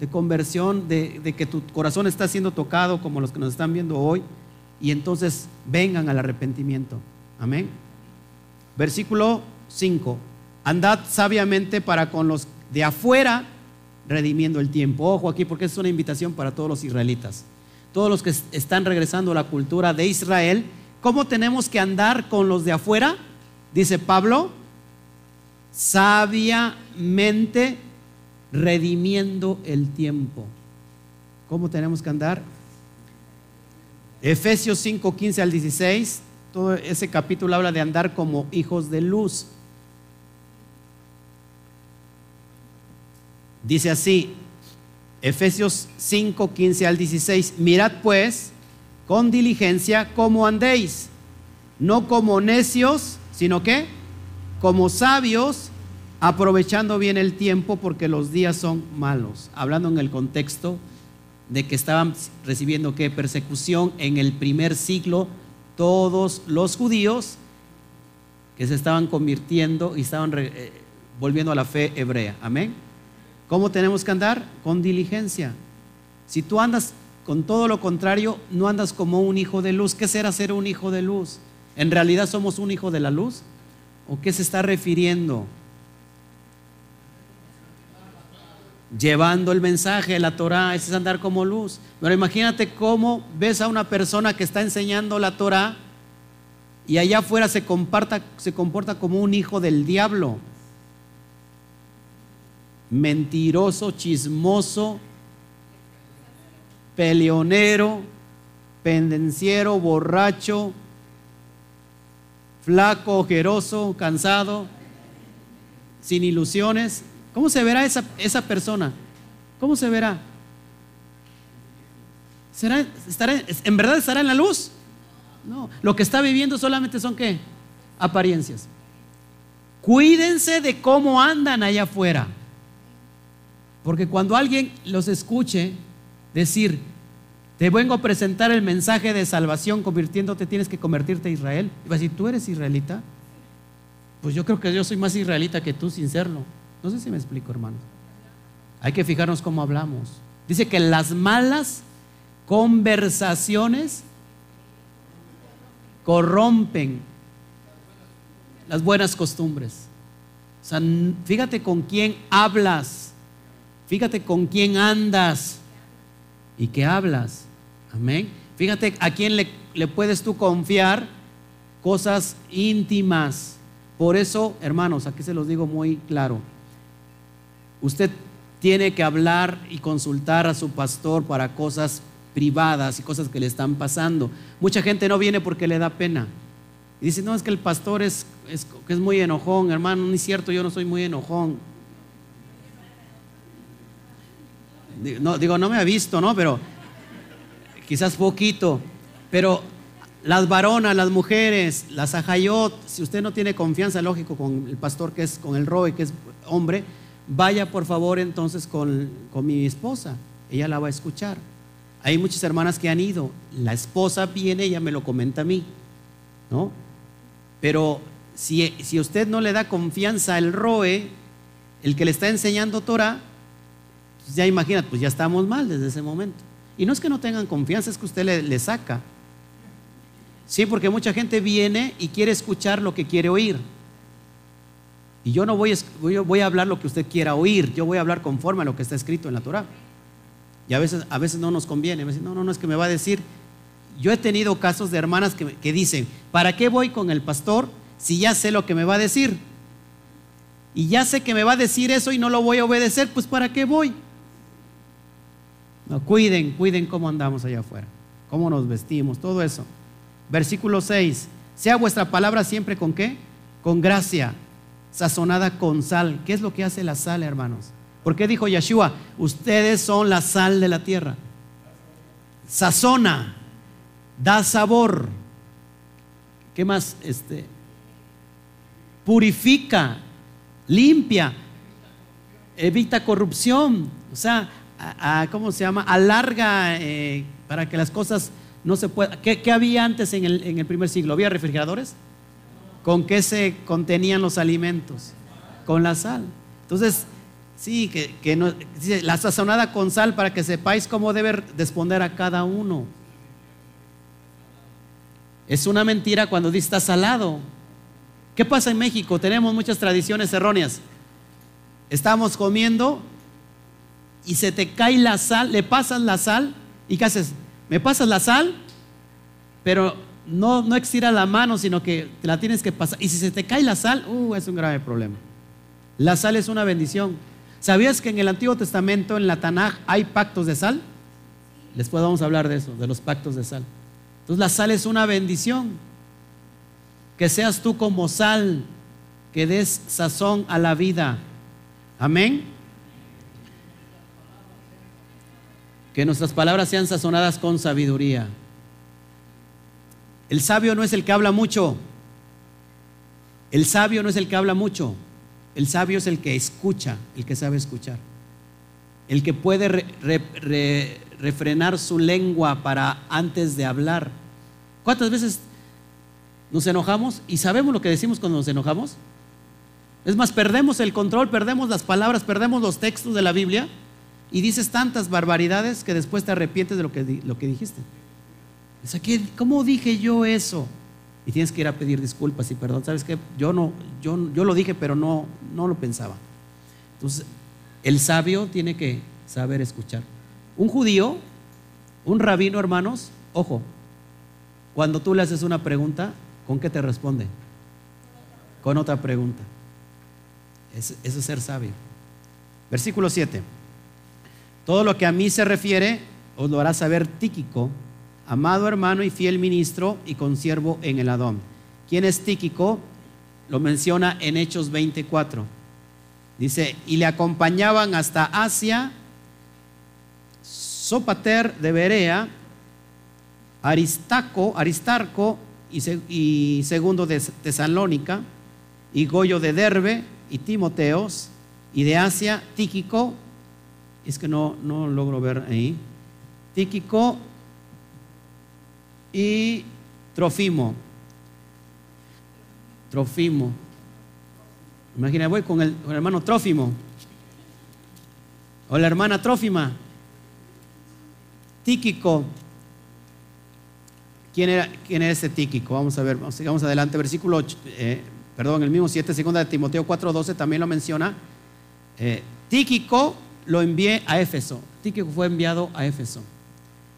de conversión, de, de que tu corazón está siendo tocado como los que nos están viendo hoy, y entonces vengan al arrepentimiento. Amén. Versículo 5. Andad sabiamente para con los de afuera, redimiendo el tiempo. Ojo aquí porque es una invitación para todos los israelitas. Todos los que est- están regresando a la cultura de Israel. ¿Cómo tenemos que andar con los de afuera? Dice Pablo, sabiamente redimiendo el tiempo. ¿Cómo tenemos que andar? Efesios 5, 15 al 16, todo ese capítulo habla de andar como hijos de luz. Dice así, Efesios 5, 15 al 16, mirad pues con diligencia cómo andéis, no como necios, sino que como sabios, aprovechando bien el tiempo porque los días son malos. Hablando en el contexto de que estaban recibiendo qué persecución en el primer siglo todos los judíos que se estaban convirtiendo y estaban eh, volviendo a la fe hebrea. Amén. ¿Cómo tenemos que andar? Con diligencia. Si tú andas con todo lo contrario, no andas como un hijo de luz. ¿Qué será ser un hijo de luz? ¿En realidad somos un hijo de la luz? ¿O qué se está refiriendo? Llevando el mensaje de la Torah, ese es andar como luz. Pero imagínate cómo ves a una persona que está enseñando la Torah y allá afuera se, comparta, se comporta como un hijo del diablo. Mentiroso, chismoso, peleonero, pendenciero, borracho, flaco, ojeroso, cansado, sin ilusiones. ¿Cómo se verá esa, esa persona? ¿Cómo se verá? ¿Será, estará, ¿En verdad estará en la luz? No, lo que está viviendo solamente son qué? Apariencias. Cuídense de cómo andan allá afuera. Porque cuando alguien los escuche decir, te vengo a presentar el mensaje de salvación, convirtiéndote, tienes que convertirte a Israel. Y va a decir, ¿tú eres israelita? Pues yo creo que yo soy más israelita que tú sin serlo. No sé si me explico, hermano. Hay que fijarnos cómo hablamos. Dice que las malas conversaciones corrompen las buenas costumbres. O sea, fíjate con quién hablas, fíjate con quién andas y qué hablas. Amén. Fíjate a quién le, puedes tú confiar cosas íntimas. Por eso, hermanos, aquí se los digo muy claro. Usted tiene que hablar y consultar a su pastor para cosas privadas y cosas que le están pasando. Mucha gente no viene porque le da pena. Y dice, no, es que el pastor es, es, es muy enojón, hermano, no es cierto, yo no soy muy enojón. No, digo, no me ha visto, ¿no? Pero quizás poquito. Pero las varonas, las mujeres, las ajayot, si usted no tiene confianza, lógico, con el pastor que es, con el roe, que es hombre, vaya por favor entonces con, con mi esposa, ella la va a escuchar. Hay muchas hermanas que han ido. La esposa viene, ella me lo comenta a mí, ¿no? Pero si, si usted no le da confianza al ROE, el que le está enseñando Torah, pues ya imagínate, pues ya estamos mal desde ese momento. Y no es que no tengan confianza, es que usted le, saca. Sí, porque mucha gente viene y quiere escuchar lo que quiere oír. Y yo no voy, a hablar lo que usted quiera oír, yo voy a hablar conforme a lo que está escrito en la Torah. Y a veces, a veces no nos conviene. No, no, no, es que me va a decir. Yo he tenido casos de hermanas que dicen, ¿para qué voy con el pastor si ya sé lo que me va a decir? Y ya sé que me va a decir eso y no lo voy a obedecer, pues ¿para qué voy? No, cuiden, cuiden cómo andamos allá afuera, cómo nos vestimos, todo eso. Versículo 6, sea vuestra palabra siempre con qué? Con gracia, sazonada con sal. ¿Qué es lo que hace la sal, hermanos? ¿Por qué dijo Yeshua? Ustedes son la sal de la tierra. Sazona, da sabor. ¿Qué más? Este, purifica, limpia, evita corrupción. O sea, ¿cómo se llama? Alarga eh, para que las cosas no se puedan. ¿Qué, ¿Qué, había antes en el, primer siglo? ¿Había refrigeradores? ¿Con qué se contenían los alimentos? Con la sal. Entonces, Sí, que, la sazonada con sal para que sepáis cómo debe responder a cada uno. Es una mentira cuando dice está salado. ¿Qué pasa en México? Tenemos muchas tradiciones erróneas. Estamos comiendo y se te cae la sal, le pasas la sal y ¿qué haces? Me pasas la sal, pero no, no extira la mano, sino que te la tienes que pasar. Y si se te cae la sal, uh, es un grave problema. La sal es una bendición. ¿Sabías que en el Antiguo Testamento, en la Tanaj, hay pactos de sal? Les podemos hablar de eso, de los pactos de sal. Entonces la sal es una bendición. Que seas tú como sal, que des sazón a la vida. Amén. Que nuestras palabras sean sazonadas con sabiduría. El sabio no es el que habla mucho. El sabio no es el que habla mucho. El sabio es el que escucha, el que sabe escuchar. El que puede re, re, re, refrenar su lengua para antes de hablar. ¿Cuántas veces nos enojamos y sabemos lo que decimos cuando nos enojamos? Es más, perdemos el control, perdemos las palabras, perdemos los textos de la Biblia y dices tantas barbaridades que después te arrepientes de lo que, lo que dijiste. O ¿cómo dije yo eso? y tienes que ir a pedir disculpas y perdón. ¿Sabes qué? Yo no, yo, yo lo dije, pero no, no lo pensaba. Entonces, el sabio tiene que saber escuchar. Un judío, un rabino, hermanos, ojo, cuando tú le haces una pregunta, ¿con qué te responde? Con otra pregunta. Eso es ser sabio. Versículo 7. Todo lo que a mí se refiere os lo hará saber Tíquico, amado hermano y fiel ministro y consiervo en el Adón. ¿Quién es Tíquico? Lo menciona en Hechos 24. Dice, y le acompañaban hasta Asia, Sopater de Berea, Aristaco, Aristarco y, segundo de Tesalónica, y Goyo de Derbe y Timoteos, y de Asia, Tíquico, es que no, no logro ver ahí, Tíquico y Trofimo. Trofimo. Imagina, voy con el, con el hermano Trófimo. O la hermana Trófima. Tíquico. ¿Quién era, quién era ese Tíquico? Vamos a ver, sigamos adelante. Versículo 8, eh, perdón, el mismo 7, segunda de Timoteo 4:12 también lo menciona. Eh, Tíquico lo envié a Éfeso. Tíquico fue enviado a Éfeso.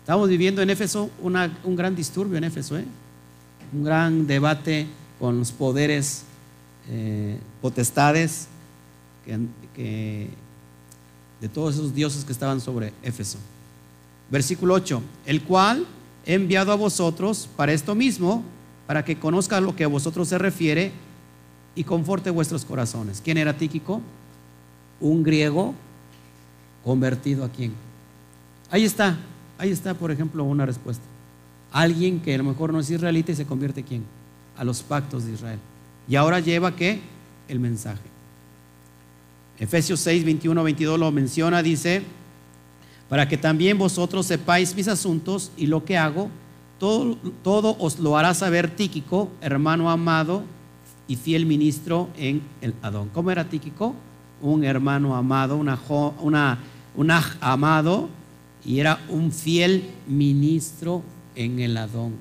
Estamos viviendo en Éfeso un gran disturbio en Éfeso, ¿eh? un gran debate con los poderes, eh, potestades que, de todos esos dioses que estaban sobre Éfeso. Versículo 8, el cual he enviado a vosotros para esto mismo, para que conozca lo que a vosotros se refiere y conforte vuestros corazones. ¿Quién era Tíquico? Un griego convertido a quién. Ahí está, Ahí está, por ejemplo, una respuesta. Alguien que a lo mejor no es israelita y se convierte quién? A los pactos de Israel. Y ahora lleva qué? El mensaje. Efesios 6, 21, 22 lo menciona, dice, para que también vosotros sepáis mis asuntos y lo que hago, todo, todo os lo hará saber Tíquico, hermano amado y fiel ministro en el Adón. ¿Cómo era Tíquico? Un hermano amado, una, una, un amado y era un fiel ministro en el Adón.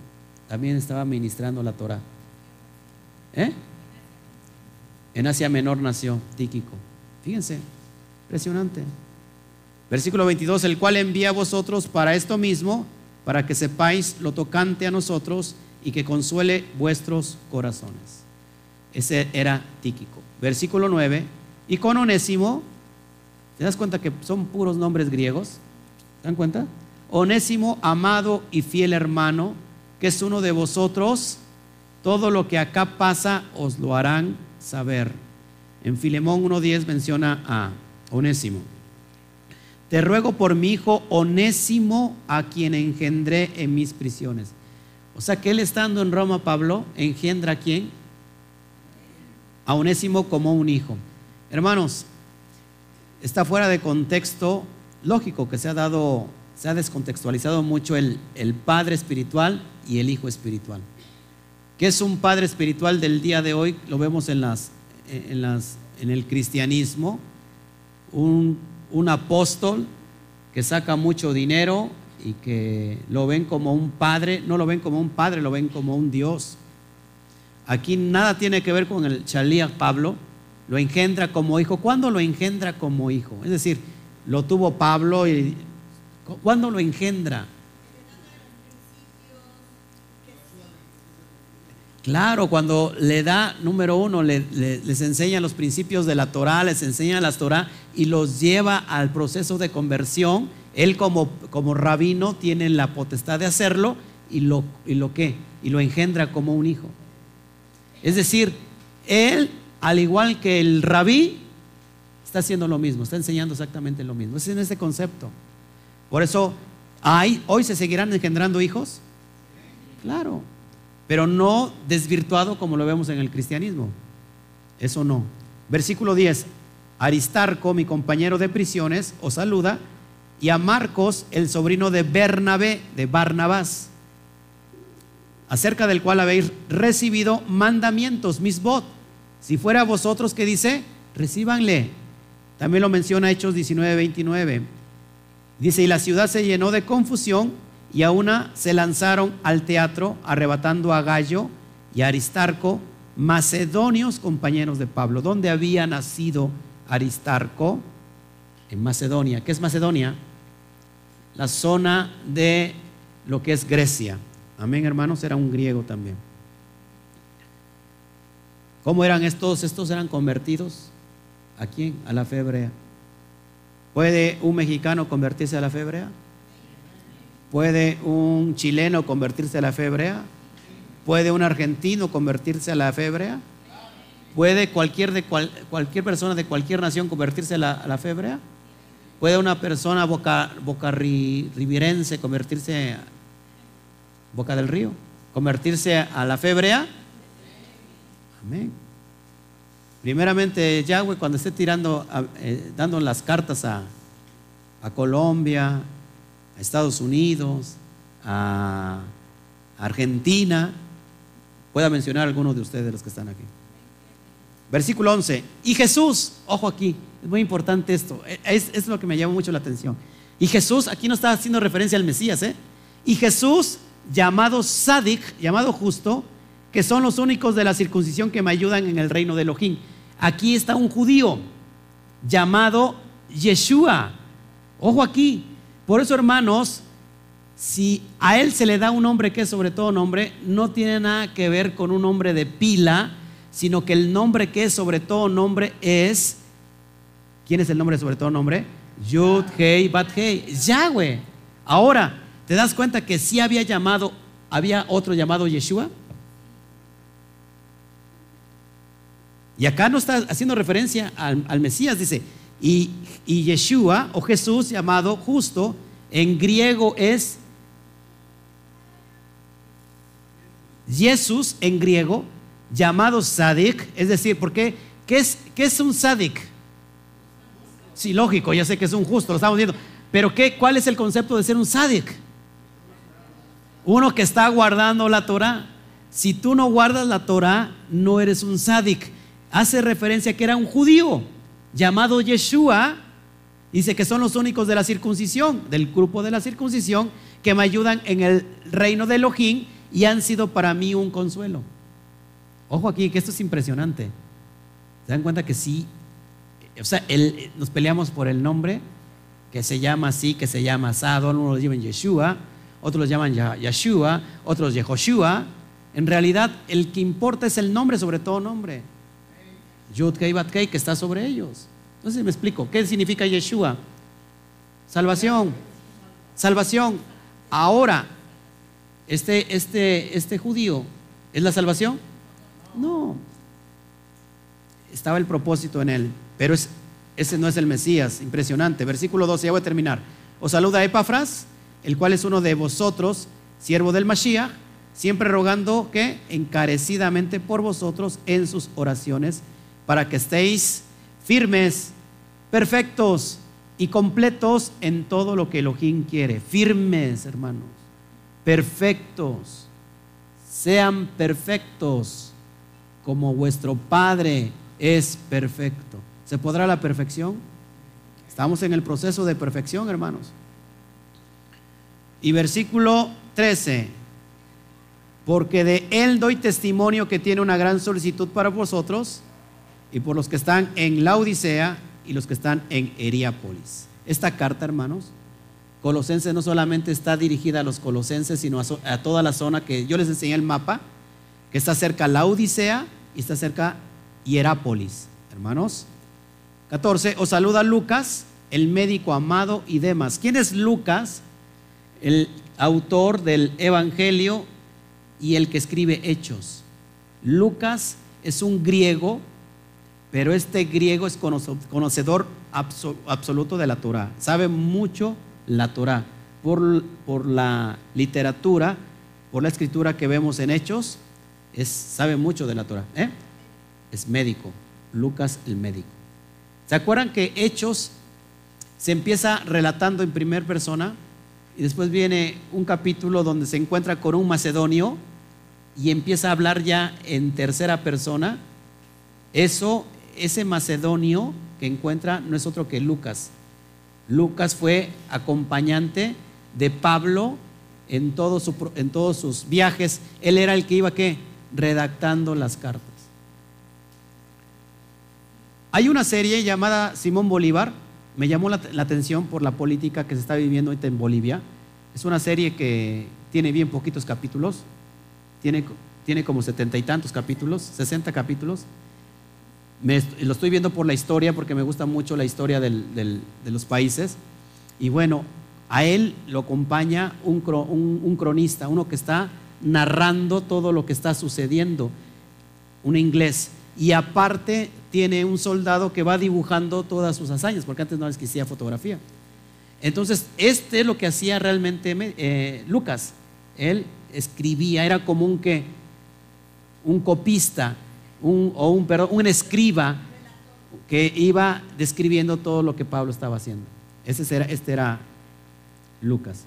También estaba ministrando la Torah. ¿Eh? En Asia Menor nació Tíquico. Fíjense, impresionante. Versículo 22, el cual envía a vosotros para esto mismo, para que sepáis lo tocante a nosotros y que consuele vuestros corazones. Ese era Tíquico. Versículo 9, y con Onésimo, ¿te das cuenta que son puros nombres griegos? dan cuenta? Onésimo, amado y fiel hermano, que es uno de vosotros, todo lo que acá pasa os lo harán saber. En Filemón 1.10 menciona a Onésimo. Te ruego por mi hijo Onésimo, a quien engendré en mis prisiones. O sea que él estando en Roma, Pablo, engendra a quién? A Onésimo como un hijo. Hermanos, está fuera de contexto lógico que se ha dado, se ha descontextualizado mucho el, padre espiritual y el hijo espiritual. ¿Qué es un padre espiritual del día de hoy? Lo vemos en, las, en, las, en el cristianismo. Un, apóstol que saca mucho dinero y que lo ven como un padre, no lo ven como un padre, lo ven como un Dios. Aquí nada tiene que ver con el Chalías Pablo, lo engendra como hijo. ¿Cuándo lo engendra como hijo? Es decir, lo tuvo Pablo y ¿cuándo lo engendra? Claro, cuando le da, número uno, les enseña los principios de la Torah, les enseña la Torah y los lleva al proceso de conversión. Él como, como rabino tiene la potestad de hacerlo y lo, y lo que, y lo engendra como un hijo. Es decir, él, al igual que el rabí, está haciendo lo mismo, está enseñando exactamente lo mismo. Es en ese concepto. Por eso, ¿hay, ¿hoy se seguirán engendrando hijos? Claro, pero no desvirtuado como lo vemos en el cristianismo. Eso no. Versículo 10. Aristarco, mi compañero de prisiones, os saluda, y a Marcos, el sobrino de Bernabé, de Barnabás, acerca del cual habéis recibido mandamientos, mis misbot. Si fuera vosotros que dice, recíbanle también lo menciona Hechos 19, 29. Dice, y la ciudad se llenó de confusión y a una se lanzaron al teatro arrebatando a Gallo y a Aristarco, macedonios compañeros de Pablo. ¿Dónde había nacido Aristarco? En Macedonia. ¿Qué es Macedonia? La zona de lo que es Grecia. Amén, hermanos, era un griego también. ¿Cómo eran estos? Estos eran convertidos ¿A quién? A la fe hebrea. ¿Puede un mexicano convertirse a la fe hebrea? ¿Puede un chileno convertirse a la fe hebrea? ¿Puede un argentino convertirse a la fe hebrea? ¿Puede cualquier, de cualquier persona de cualquier nación convertirse a la, hebrea? ¿Puede una persona boca, boca rivirense convertirse a Boca del Río? ¿Convertirse a la fe hebrea? Amén. Primeramente, Yahweh, cuando esté tirando, eh, dando las cartas a, Colombia, a Estados Unidos, a Argentina, pueda mencionar algunos de ustedes los que están aquí. Versículo 11. Y Jesús, ojo aquí, es muy importante esto, es, es lo que me llama mucho la atención. Y Jesús, aquí no está haciendo referencia al Mesías, ¿eh? Y Jesús, llamado Sadik, llamado justo, que son los únicos de la circuncisión que me ayudan en el reino de Elohim. Aquí está un judío llamado Yeshua. Ojo aquí. Por eso, hermanos, si a él se le da un nombre que es sobre todo nombre, no tiene nada que ver con un nombre de pila, sino que el nombre que es sobre todo nombre es, ¿quién es el nombre sobre todo nombre? Yud, Hei, Bat, Hei, Yahweh. Ahora, ¿te das cuenta que sí había llamado, había otro llamado Yeshua? Y acá no está haciendo referencia al, Mesías, dice, y, y Yeshua o Jesús llamado justo, en griego es Jesús en griego, llamado Sadik, es decir, ¿por qué? ¿Qué es, qué es un Sadik? Sí, lógico, ya sé que es un justo, lo estamos viendo. Pero ¿qué, ¿cuál es el concepto de ser un Sadik? Uno que está guardando la Torah. Si tú no guardas la Torah, no eres un Sadik. Hace referencia que era un judío llamado Yeshua. Dice que son los únicos de la circuncisión, del grupo de la circuncisión, que me ayudan en el reino de Elohim y han sido para mí un consuelo. Ojo aquí, que esto es impresionante. ¿Se dan cuenta que sí? O sea, nos peleamos por el nombre, que se llama así, que se llama asado, unos lo llaman Yeshua, otros lo llaman Yeshua, otros Yehoshua. En realidad, el que importa es el nombre, sobre todo nombre. Yud Kei Bat que está sobre ellos. Entonces me explico, ¿qué significa Yeshua? Salvación. Salvación. Ahora, este, este, este judío, ¿es la salvación? No. Estaba el propósito en él, pero ese no es el Mesías. Impresionante. Versículo 12, ya voy a terminar. Os saluda Epafras, el cual es uno de vosotros, siervo del Mashiach, siempre rogando que encarecidamente por vosotros en sus oraciones, para que estéis firmes, perfectos y completos en todo lo que Elohim quiere. Firmes, hermanos perfectos, sean perfectos como vuestro Padre es perfecto. ¿Se podrá la perfección? Estamos en el proceso de perfección, hermanos. Y versículo 13, porque de Él doy testimonio que tiene una gran solicitud para vosotros y por los que están en la Odisea y los que están en Heriápolis. Esta carta, hermanos, Colosenses no solamente está dirigida a los colosenses, sino a, toda la zona que yo les enseñé el mapa, que está cerca la Odisea y está cerca Hierápolis. Hermanos. 14. Os saluda Lucas, el médico amado y demás. ¿Quién es Lucas? El autor del Evangelio y el que escribe Hechos. Lucas es un griego, pero este griego es conocedor absoluto de la Torah. Sabe mucho la Torah, por, la literatura, por la escritura que vemos en Hechos, sabe mucho de la Torah. ¿eh? Es médico, Lucas el médico. ¿Se acuerdan que Hechos se empieza relatando en primera persona y después viene un capítulo donde se encuentra con un macedonio y empieza a hablar ya en tercera persona? Eso, ese macedonio que encuentra no es otro que Lucas, Lucas fue acompañante de Pablo en, todos sus viajes. Él era el que iba ¿qué? redactando las cartas. Hay una serie llamada Simón Bolívar, me llamó la, atención por la política que se está viviendo ahorita en Bolivia. Es una serie que tiene bien poquitos capítulos, tiene como setenta y tantos capítulos, sesenta capítulos lo estoy viendo por la historia, porque me gusta mucho la historia de los países. Y bueno, a él lo acompaña un, cronista, uno que está narrando todo lo que está sucediendo, un inglés. Y aparte tiene un soldado que va dibujando todas sus hazañas, porque antes no existía fotografía. Entonces, este es lo que hacía realmente eh, Lucas. Él escribía, era como un que un copista un, o un, un escriba que iba describiendo todo lo que Pablo estaba haciendo. Ese era, este era Lucas.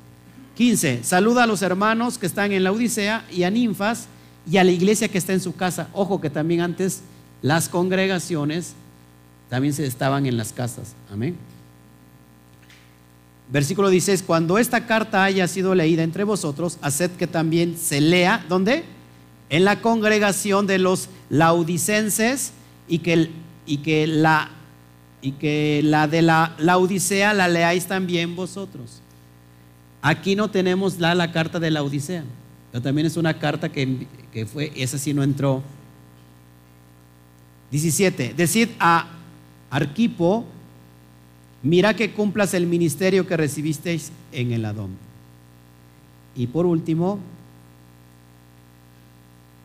15. Saluda a los hermanos que están en la Odisea y a Ninfas y a la iglesia que está en su casa. Ojo que también antes las congregaciones también se estaban en las casas. Amén. Versículo 16, cuando esta carta haya sido leída entre vosotros, haced que también se lea, ¿dónde? En la congregación de los laudicenses y que, y que, la, y que la de la Laodicea la leáis también vosotros. Aquí no tenemos la, la carta de la Odisea, pero también es una carta que, que fue, esa sí no entró. 17. Decid a Arquipo, mira que cumplas el ministerio que recibisteis en el Adón. Y por último,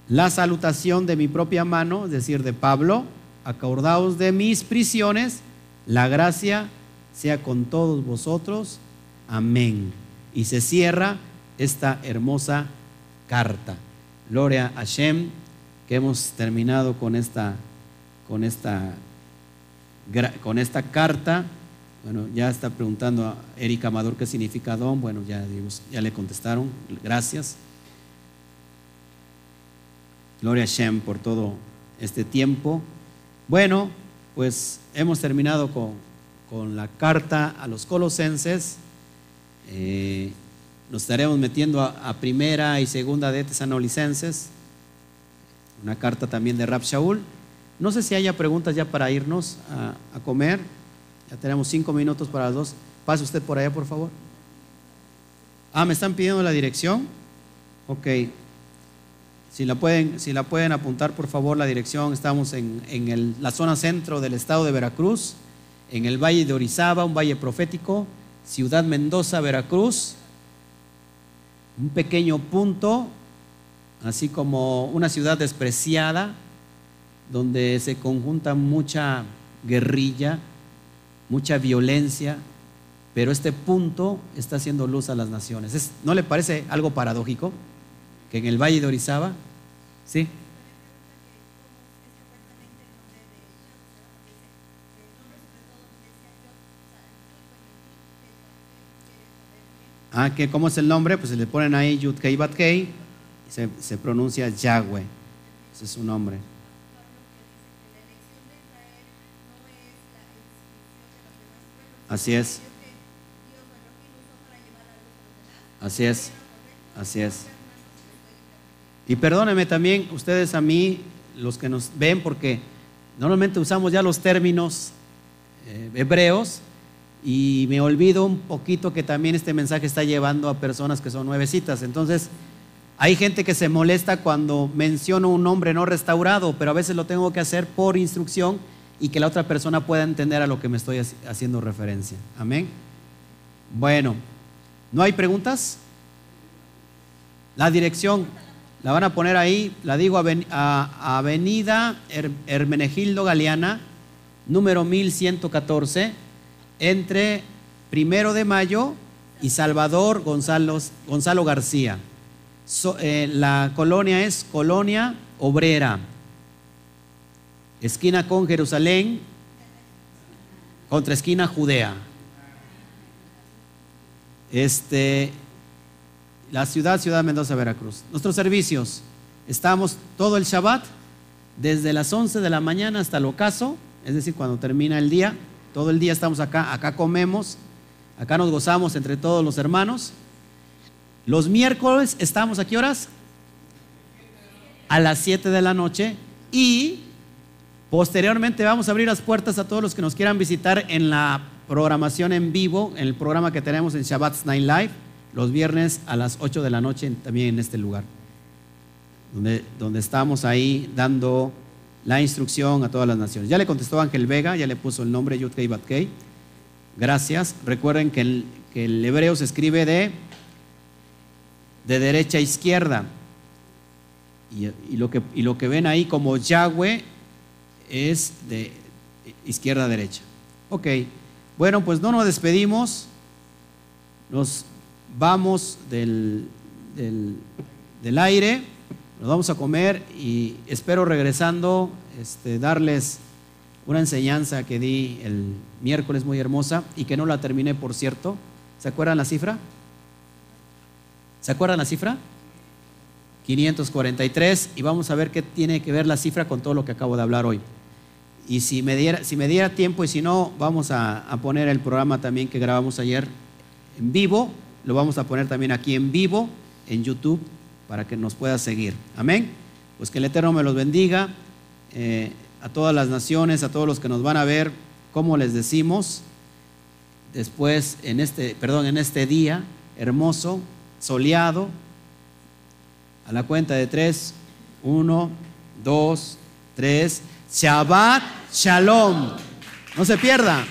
la salutación de mi propia mano, es decir, de Pablo, acordaos de mis prisiones, la gracia sea con todos vosotros. Amén y se cierra esta hermosa carta. Gloria a Hashem, que hemos terminado con esta, con esta, con esta carta. Bueno, ya está preguntando a Erika Amador qué significa don. Bueno, ya, ya le contestaron. Gracias. Gloria a Hashem por todo este tiempo. Bueno, pues hemos terminado con, con la carta a los colosenses. Eh, nos estaremos metiendo a, primera y segunda de tesanolicenses, una carta también de Rab Shaul. No sé si haya preguntas ya para irnos a, comer. Ya tenemos cinco minutos para las dos. Pase usted por allá, por favor. Ah, me están pidiendo la dirección. Ok. Si la pueden, si la pueden apuntar, por favor, la dirección. Estamos en, en la zona centro del estado de Veracruz, en el valle de Orizaba, un valle profético. Ciudad Mendoza, Veracruz, un pequeño punto, así como una ciudad despreciada, donde se conjunta mucha guerrilla, mucha violencia, pero este punto está haciendo luz a las naciones. ¿No le parece algo paradójico que en el Valle de Orizaba, sí? Ah, que ¿cómo es el nombre? Pues se le ponen ahí Yud Kei Bat Kei, se, se pronuncia Yahweh. Ese es su nombre. Así es. Así es. Así es. Y perdónenme también ustedes a mí, los que nos ven, porque normalmente usamos ya los términos eh, hebreos y me olvido un poquito que también este mensaje está llevando a personas que son nuevecitas. Entonces, hay gente que se molesta cuando menciono un nombre no restaurado, pero a veces lo tengo que hacer por instrucción y que la otra persona pueda entender a lo que me estoy haciendo referencia. Amén. Bueno, ¿no hay preguntas? La dirección la van a poner ahí, la digo, a Avenida Hermenegildo Galeana, número 1114 entre Primero de Mayo y Salvador Gonzalo, Gonzalo García. Eh, la colonia es Colonia Obrera, esquina con Jerusalén, contra esquina Judea. Este, la ciudad, Ciudad Mendoza, Veracruz. Nuestros servicios, estamos todo el Shabbat, desde las 11 de la mañana hasta el ocaso, es decir, cuando termina el día, todo el día estamos acá, acá comemos, acá nos gozamos entre todos los hermanos. Los miércoles estamos a qué horas? A las 7 de la noche y posteriormente vamos a abrir las puertas a todos los que nos quieran visitar en la programación en vivo, en el programa que tenemos en Shabbat Night Live, los viernes a las 8 de la noche también en este lugar, donde, donde estamos ahí dando la instrucción a todas las naciones. Ya le contestó Ángel Vega, ya le puso el nombre Yud Kei Bat Gracias. Recuerden que el, que el, hebreo se escribe de, de derecha a izquierda. Y, lo que, y lo que ven ahí como Yahweh es de izquierda a derecha. Ok. Bueno, pues no nos despedimos. Nos vamos del, del, aire nos vamos a comer y espero regresando este, darles una enseñanza que di el miércoles muy hermosa y que no la terminé, por cierto. ¿Se acuerdan la cifra? ¿Se acuerdan la cifra? 543 y vamos a ver qué tiene que ver la cifra con todo lo que acabo de hablar hoy. Y si me diera, si me diera tiempo y si no, vamos a, a poner el programa también que grabamos ayer en vivo, lo vamos a poner también aquí en vivo en YouTube para que nos pueda seguir. Amén. Pues que el Eterno me los bendiga eh, a todas las naciones, a todos los que nos van a ver, como les decimos, después en este, perdón, en este día hermoso, soleado, a la cuenta de tres, uno, dos, tres, Shabbat Shalom. No se pierda.